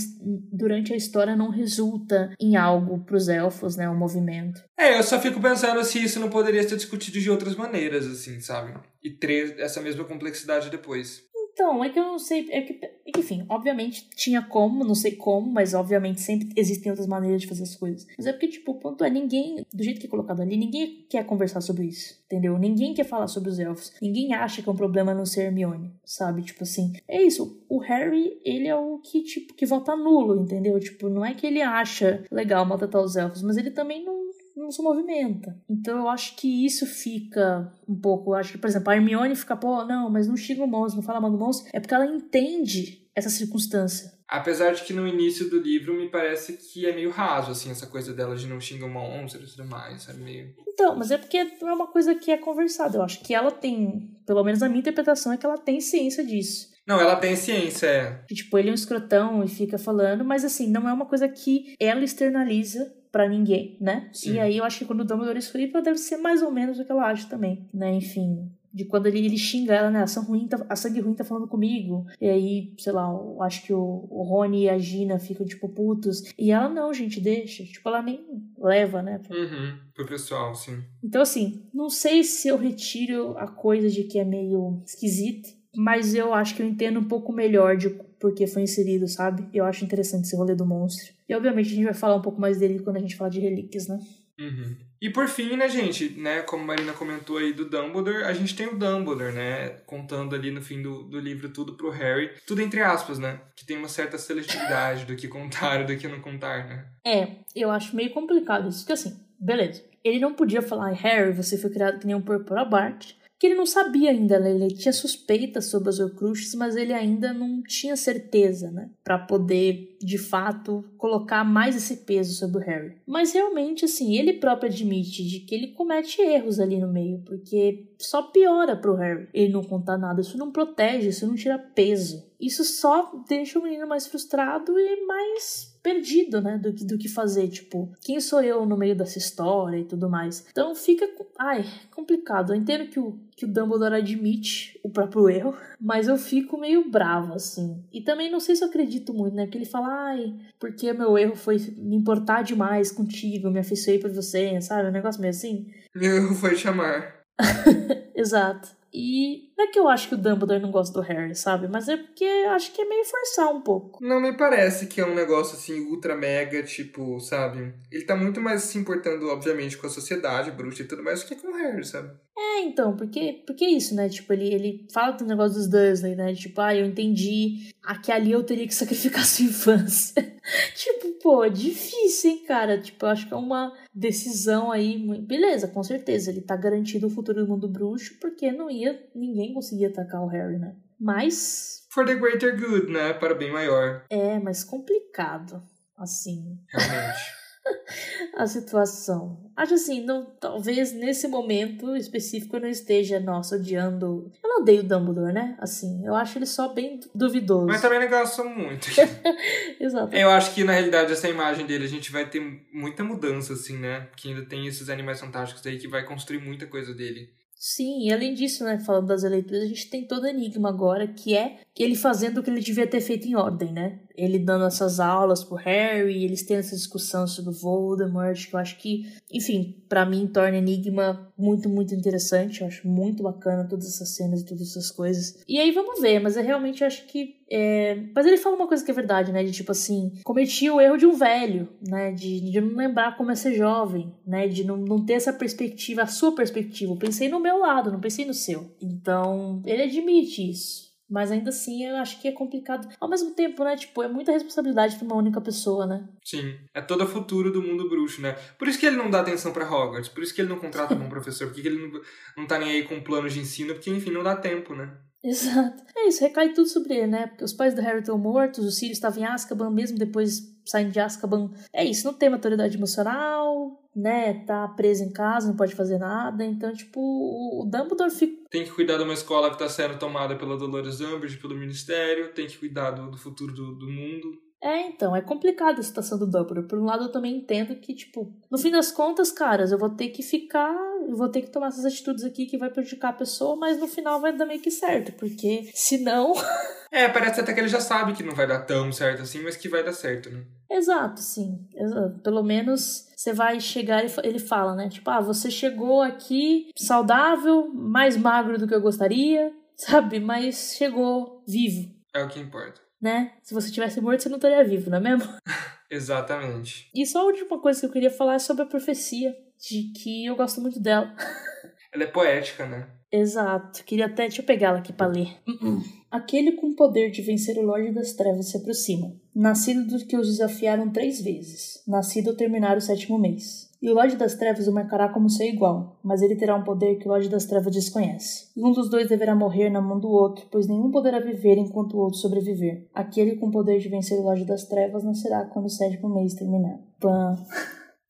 durante a história não resulta em algo pros elfos, né? Um movimento. É, eu só fico pensando se isso não poderia ser discutido de outras maneiras, assim, sabe? E ter essa mesma complexidade depois. Então, é que eu não sei. É que, enfim, obviamente tinha como, não sei como, mas obviamente sempre existem outras maneiras de fazer as coisas. Mas é porque, tipo, o ponto é: ninguém, do jeito que é colocado ali, ninguém quer conversar sobre isso, entendeu? Ninguém quer falar sobre os elfos. Ninguém acha que é um problema não ser Hermione, sabe? Tipo assim, é isso. O Harry, ele é o que, tipo, que vota nulo, entendeu? Tipo, não é que ele acha legal maltratar os elfos, mas ele também não não se movimenta. Então eu acho que isso fica um pouco. Acho que, por exemplo, a Hermione fica, pô, não, mas não xinga o monstro, não fala mal do monstro. É porque ela entende essa circunstância. Apesar de que no início do livro me parece que é meio raso, assim, essa coisa dela de não xingar o monstro e tudo mais, sabe? Meio... Então, mas é porque não é uma coisa que é conversada. Eu acho que ela tem, pelo menos a minha interpretação é que ela tem ciência disso. Não, ela tem ciência, é. Tipo, ele é um escrotão e fica falando, mas assim, não é uma coisa que ela externaliza para ninguém, né? Sim. E aí eu acho que quando o Dumbledore explica, deve ser mais ou menos o que ela acha também, né? Enfim, de quando ele, ele xinga ela, né? A sangue, ruim tá, a sangue ruim tá falando comigo. E aí, sei lá, eu acho que o, o Rony e a Gina ficam, tipo, putos. E ela, não, gente, deixa. Tipo, ela nem leva, né? Uhum, pro pessoal, sim. Então, assim, não sei se eu retiro a coisa de que é meio esquisito, mas eu acho que eu entendo um pouco melhor de porque foi inserido, sabe? Eu acho interessante esse rolê do monstro. E obviamente a gente vai falar um pouco mais dele quando a gente falar de relíquias, né? Uhum. E por fim, né, gente, né, como a Marina comentou aí do Dumbledore, a gente tem o Dumbledore, né, contando ali no fim do, do livro tudo pro Harry, tudo entre aspas, né, que tem uma certa seletividade do que contar e do que não contar, né. É, eu acho meio complicado isso, porque assim, beleza, ele não podia falar, Harry, você foi criado que nem um Purpura Bart, que ele não sabia ainda, né? ele tinha suspeitas sobre as Horcruxes, mas ele ainda não tinha certeza, né, para poder de fato colocar mais esse peso sobre o Harry. Mas realmente, assim, ele próprio admite de que ele comete erros ali no meio, porque só piora pro Harry ele não contar nada, isso não protege, isso não tira peso. Isso só deixa o menino mais frustrado e mais perdido, né, do que, do que fazer, tipo, quem sou eu no meio dessa história e tudo mais. Então fica, ai, complicado. Eu entendo que o, que o Dumbledore admite o próprio erro, mas eu fico meio bravo, assim. E também não sei se eu acredito muito, né, que ele fala, ai, porque meu erro foi me importar demais contigo, me afeiçoei por você, sabe, um negócio meio assim. Meu erro foi chamar. Exato. E não é que eu acho que o Dumbledore não gosta do Harry, sabe? Mas é porque acho que é meio forçar um pouco. Não me parece que é um negócio assim, ultra mega, tipo, sabe? Ele tá muito mais se importando, obviamente, com a sociedade, bruxa e tudo mais, do que com o Harry, sabe? É, então, porque, porque é isso, né? Tipo, ele, ele fala do negócio dos Dursley, né? Tipo, ah, eu entendi que ali eu teria que sacrificar sua infância. tipo, pô, é difícil, hein, cara? Tipo, eu acho que é uma decisão aí. Beleza, com certeza, ele tá garantido o futuro do mundo bruxo, porque não ia, ninguém conseguia atacar o Harry, né? Mas. For the greater good, né? Para o bem maior. É, mas complicado, assim. Realmente. a situação. Acho assim, não, talvez nesse momento específico eu não esteja, nossa, odiando. Eu não odeio o Dumbledore, né? Assim, eu acho ele só bem duvidoso. Mas também não gosto muito. Exato. Eu acho que na realidade essa imagem dele a gente vai ter muita mudança, assim, né? Porque ainda tem esses animais fantásticos aí que vai construir muita coisa dele. Sim, e além disso, né, falando das eleituras, a gente tem todo enigma agora, que é ele fazendo o que ele devia ter feito em ordem, né? Ele dando essas aulas pro Harry, eles tendo essa discussão sobre o Voldemort, que eu acho que, enfim, para mim torna Enigma muito, muito interessante. Eu acho muito bacana todas essas cenas e todas essas coisas. E aí vamos ver, mas eu realmente acho que é... Mas ele fala uma coisa que é verdade, né? De tipo assim, cometi o erro de um velho, né? De, de não lembrar como é ser jovem, né? De não, não ter essa perspectiva, a sua perspectiva. Eu pensei no meu lado, não pensei no seu. Então, ele admite isso. Mas ainda assim, eu acho que é complicado. Ao mesmo tempo, né? Tipo, é muita responsabilidade pra uma única pessoa, né? Sim. É todo o futuro do mundo bruxo, né? Por isso que ele não dá atenção para Hogwarts. Por isso que ele não contrata um bom professor. Porque ele não, não tá nem aí com planos de ensino. Porque, enfim, não dá tempo, né? Exato. É isso, recai tudo sobre ele, né? Porque os pais do Harry estão mortos, o Sirius estava em Azkaban, mesmo depois saindo de Azkaban. É isso, não tem maturidade emocional, né? Tá preso em casa, não pode fazer nada. Então, tipo, o Dumbledore fica. Tem que cuidar de uma escola que tá sendo tomada pela Dolores Umbridge, pelo Ministério, tem que cuidar do, do futuro do, do mundo. É, então, é complicada a situação do Dumbledore. Por um lado, eu também entendo que, tipo, no fim das contas, caras, eu vou ter que ficar, eu vou ter que tomar essas atitudes aqui que vai prejudicar a pessoa, mas no final vai dar meio que certo, porque senão. é, parece até que ele já sabe que não vai dar tão certo assim, mas que vai dar certo, né? Exato, sim. Exato. Pelo menos você vai chegar, ele fala, né? Tipo, ah, você chegou aqui saudável, mais magro do que eu gostaria, sabe? Mas chegou vivo. É o que importa. Né? Se você tivesse morto, você não estaria vivo, não é mesmo? Exatamente. E só a última coisa que eu queria falar é sobre a profecia, de que eu gosto muito dela. Ela é poética, né? Exato. Queria até. Deixa eu pegar ela aqui pra ler. Uh-uh. Aquele com o poder de vencer o Lorde das Trevas se aproxima. Nascido dos que os desafiaram três vezes. Nascido ao terminar o sétimo mês. E o Lorde das Trevas o marcará como seu igual, mas ele terá um poder que o Lorde das Trevas desconhece. Um dos dois deverá morrer na mão do outro, pois nenhum poderá viver enquanto o outro sobreviver. Aquele com o poder de vencer o Lorde das Trevas nascerá quando o sétimo mês terminar. Pã.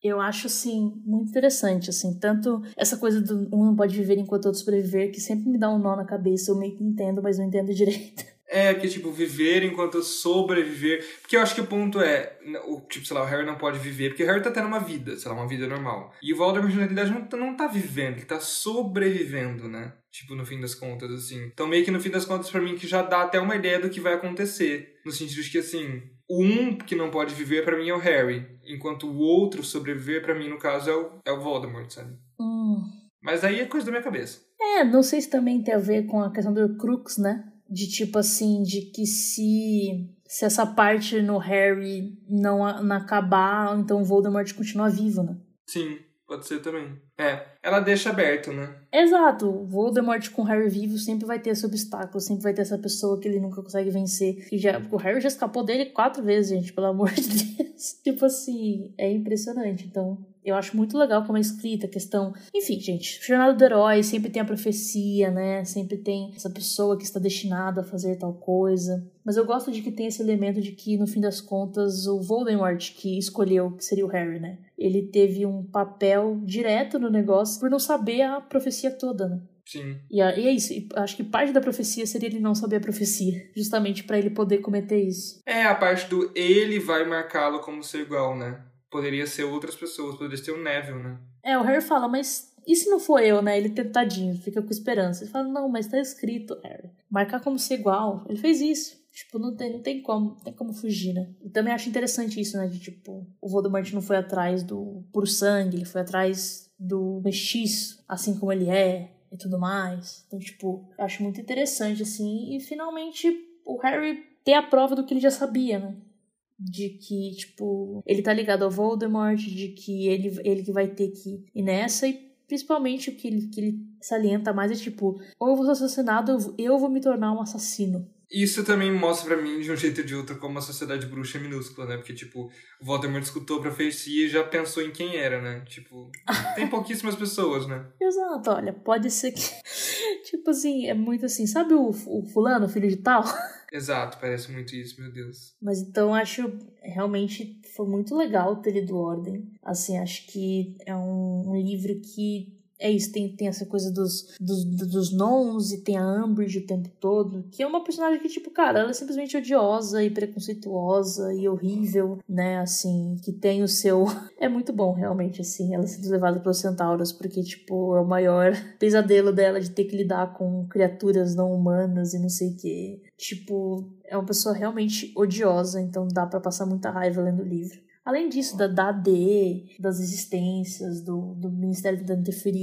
Eu acho, assim, muito interessante, assim, tanto essa coisa do um não pode viver enquanto o outro sobreviver, que sempre me dá um nó na cabeça, eu meio que entendo, mas não entendo direito. É, que tipo, viver enquanto sobreviver. Porque eu acho que o ponto é, o, tipo, sei lá, o Harry não pode viver, porque o Harry tá tendo uma vida, sei lá, uma vida normal. E o Voldemort, na realidade, não, tá, não tá vivendo, ele tá sobrevivendo, né? Tipo, no fim das contas, assim. Então, meio que no fim das contas, para mim, que já dá até uma ideia do que vai acontecer. No sentido de que, assim, o um que não pode viver, para mim, é o Harry. Enquanto o outro sobreviver, para mim, no caso, é o, é o Voldemort, sabe? Hum. Mas aí é coisa da minha cabeça. É, não sei se também tem a ver com a questão do Crux, né? De tipo assim, de que se, se essa parte no Harry não, não acabar, então o Voldemort continua vivo, né? Sim, pode ser também. É, ela deixa aberto, né? Exato. Voldemort com o Harry vivo sempre vai ter esse obstáculo, sempre vai ter essa pessoa que ele nunca consegue vencer. E já, o Harry já escapou dele quatro vezes, gente, pelo amor de Deus. tipo assim, é impressionante. Então, eu acho muito legal como é escrita a questão. Enfim, gente, Jornada do Herói sempre tem a profecia, né? Sempre tem essa pessoa que está destinada a fazer tal coisa. Mas eu gosto de que tem esse elemento de que, no fim das contas, o Voldemort que escolheu que seria o Harry, né? Ele teve um papel direto no negócio por não saber a profecia toda, né? Sim. E, é isso. Acho que parte da profecia seria ele não saber a profecia, justamente para ele poder cometer isso. É a parte do ele vai marcá-lo como seu igual, né? Poderia ser outras pessoas, poderia ser o Neville, né? É, o Harry fala, mas e se não for eu, né? Ele tentadinho, fica com esperança. Ele fala, não, mas tá escrito, Harry. Marcar como ser igual. Ele fez isso. Tipo, não tem, não tem como, não tem como fugir, né? E também acho interessante isso, né? De tipo, o Voldemort não foi atrás do puro sangue, ele foi atrás do mestiço, assim como ele é e tudo mais. Então, tipo, acho muito interessante, assim. E finalmente o Harry ter a prova do que ele já sabia, né? De que, tipo, ele tá ligado ao Voldemort, de que ele, ele que vai ter que ir nessa, e principalmente o que ele, que ele salienta mais é, tipo, ou eu vou ser assassinado, eu vou me tornar um assassino. Isso também mostra para mim, de um jeito ou de outro, como a sociedade bruxa é minúscula, né? Porque, tipo, o Voldemort escutou a profecia e já pensou em quem era, né? Tipo, tem pouquíssimas pessoas, né? Exato, olha, pode ser que. tipo assim, é muito assim, sabe o, o fulano, filho de tal? Exato, parece muito isso, meu Deus. Mas então acho realmente foi muito legal ter lido Ordem. Assim, acho que é um, um livro que é isso, tem, tem essa coisa dos, dos, dos nons e tem a Umbridge o tempo todo, que é uma personagem que, tipo, cara, ela é simplesmente odiosa e preconceituosa e horrível, né, assim, que tem o seu... É muito bom, realmente, assim, ela sendo levada pelos centauros, porque, tipo, é o maior pesadelo dela de ter que lidar com criaturas não humanas e não sei o quê. Tipo, é uma pessoa realmente odiosa, então dá para passar muita raiva lendo o livro. Além disso, da, da AD, das existências, do, do Ministério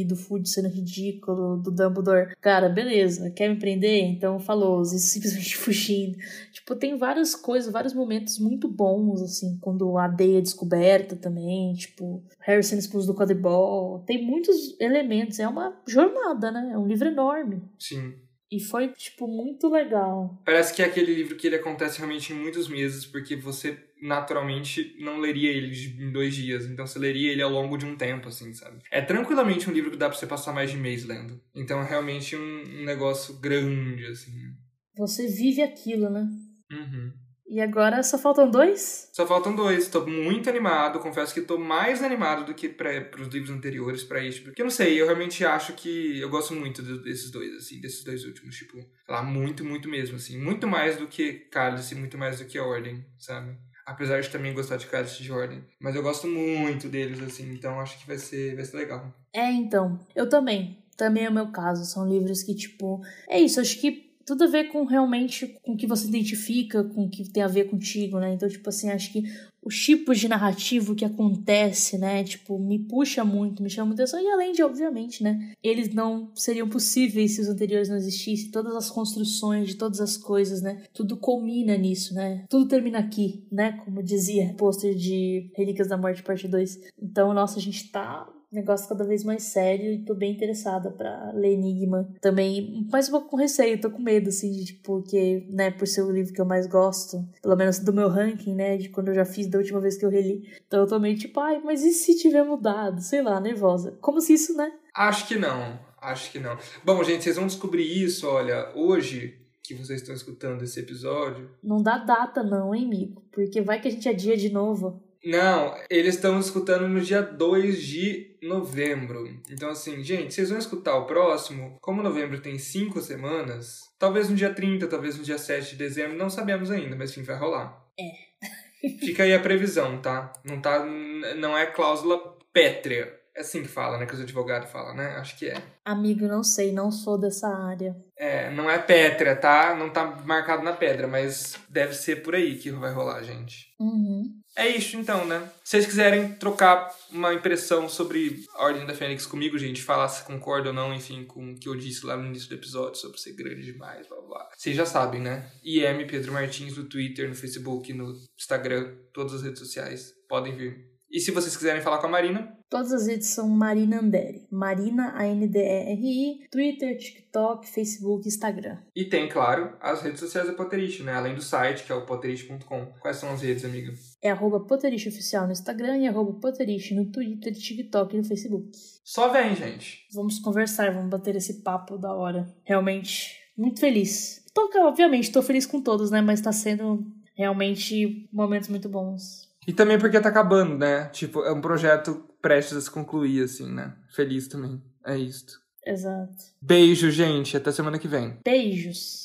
do Food sendo ridículo, do Dumbledore. Cara, beleza, quer me prender? Então falou, simplesmente fugindo. Tipo, tem várias coisas, vários momentos muito bons, assim, quando a AD é descoberta também, tipo, Harry sendo expulso do quadribol. Tem muitos elementos, é uma jornada, né? É um livro enorme. Sim. E foi, tipo, muito legal. Parece que é aquele livro que ele acontece realmente em muitos meses, porque você naturalmente não leria ele em dois dias. Então você leria ele ao longo de um tempo, assim, sabe? É tranquilamente um livro que dá pra você passar mais de mês lendo. Então é realmente um, um negócio grande, assim. Você vive aquilo, né? Uhum. E agora só faltam dois? Só faltam dois. Tô muito animado. Confesso que tô mais animado do que para os livros anteriores, para este. Porque eu não sei, eu realmente acho que eu gosto muito desses dois, assim, desses dois últimos. Tipo, lá, muito, muito mesmo, assim. Muito mais do que Cálice, muito mais do que Ordem, sabe? Apesar de também gostar de Cálice de Ordem. Mas eu gosto muito deles, assim. Então acho que vai ser, vai ser legal. É, então. Eu também. Também é o meu caso. São livros que, tipo. É isso, acho que tudo a ver com realmente com o que você identifica, com o que tem a ver contigo, né? Então, tipo assim, acho que os tipos de narrativo que acontece, né? Tipo, me puxa muito, me chama muita atenção. E além de, obviamente, né? Eles não seriam possíveis se os anteriores não existissem. Todas as construções de todas as coisas, né? Tudo culmina nisso, né? Tudo termina aqui, né? Como dizia o pôster de Relíquias da Morte, parte 2. Então, nossa, a gente tá negócio cada vez mais sério e tô bem interessada para ler Enigma. Também, mas um pouco com receio, tô com medo, assim, de, tipo, porque, né, por ser o livro que eu mais gosto, pelo menos do meu ranking, né, de quando eu já fiz da última vez que eu reli. Então eu tô meio tipo, ai, mas e se tiver mudado? Sei lá, nervosa. Como se isso, né? Acho que não, acho que não. Bom, gente, vocês vão descobrir isso, olha, hoje que vocês estão escutando esse episódio. Não dá data não, hein, amigo? Porque vai que a gente adia de novo. Não, eles estão escutando no dia 2 de novembro. Então, assim, gente, vocês vão escutar o próximo. Como novembro tem cinco semanas, talvez no dia 30, talvez no dia 7 de dezembro, não sabemos ainda, mas enfim, vai rolar. É. Fica aí a previsão, tá? Não, tá, não é cláusula pétrea. É assim que fala, né? Que os advogados falam, né? Acho que é. Amigo, não sei, não sou dessa área. É, não é pétrea, tá? Não tá marcado na pedra, mas deve ser por aí que vai rolar, gente. Uhum. É isso então, né? Se vocês quiserem trocar uma impressão sobre a Ordem da Fênix comigo, gente, falar se concorda ou não, enfim, com o que eu disse lá no início do episódio sobre ser grande demais, blá blá. Vocês já sabem, né? IM Pedro Martins no Twitter, no Facebook, no Instagram, todas as redes sociais. Podem vir. E se vocês quiserem falar com a Marina? Todas as redes são Marina Anderi. Marina, A-N-D-E-R-I, Twitter, TikTok, Facebook, Instagram. E tem, claro, as redes sociais da Potterish, né? Além do site, que é o potterish.com. Quais são as redes, amiga? É arroba Oficial no Instagram e arroba no Twitter, TikTok e no Facebook. Só vem, gente. Vamos conversar, vamos bater esse papo da hora. Realmente, muito feliz. Tô, obviamente, tô feliz com todos, né? Mas tá sendo realmente momentos muito bons. E também porque tá acabando, né? Tipo, é um projeto prestes a se concluir, assim, né? Feliz também. É isto. Exato. Beijo, gente. Até semana que vem. Beijos.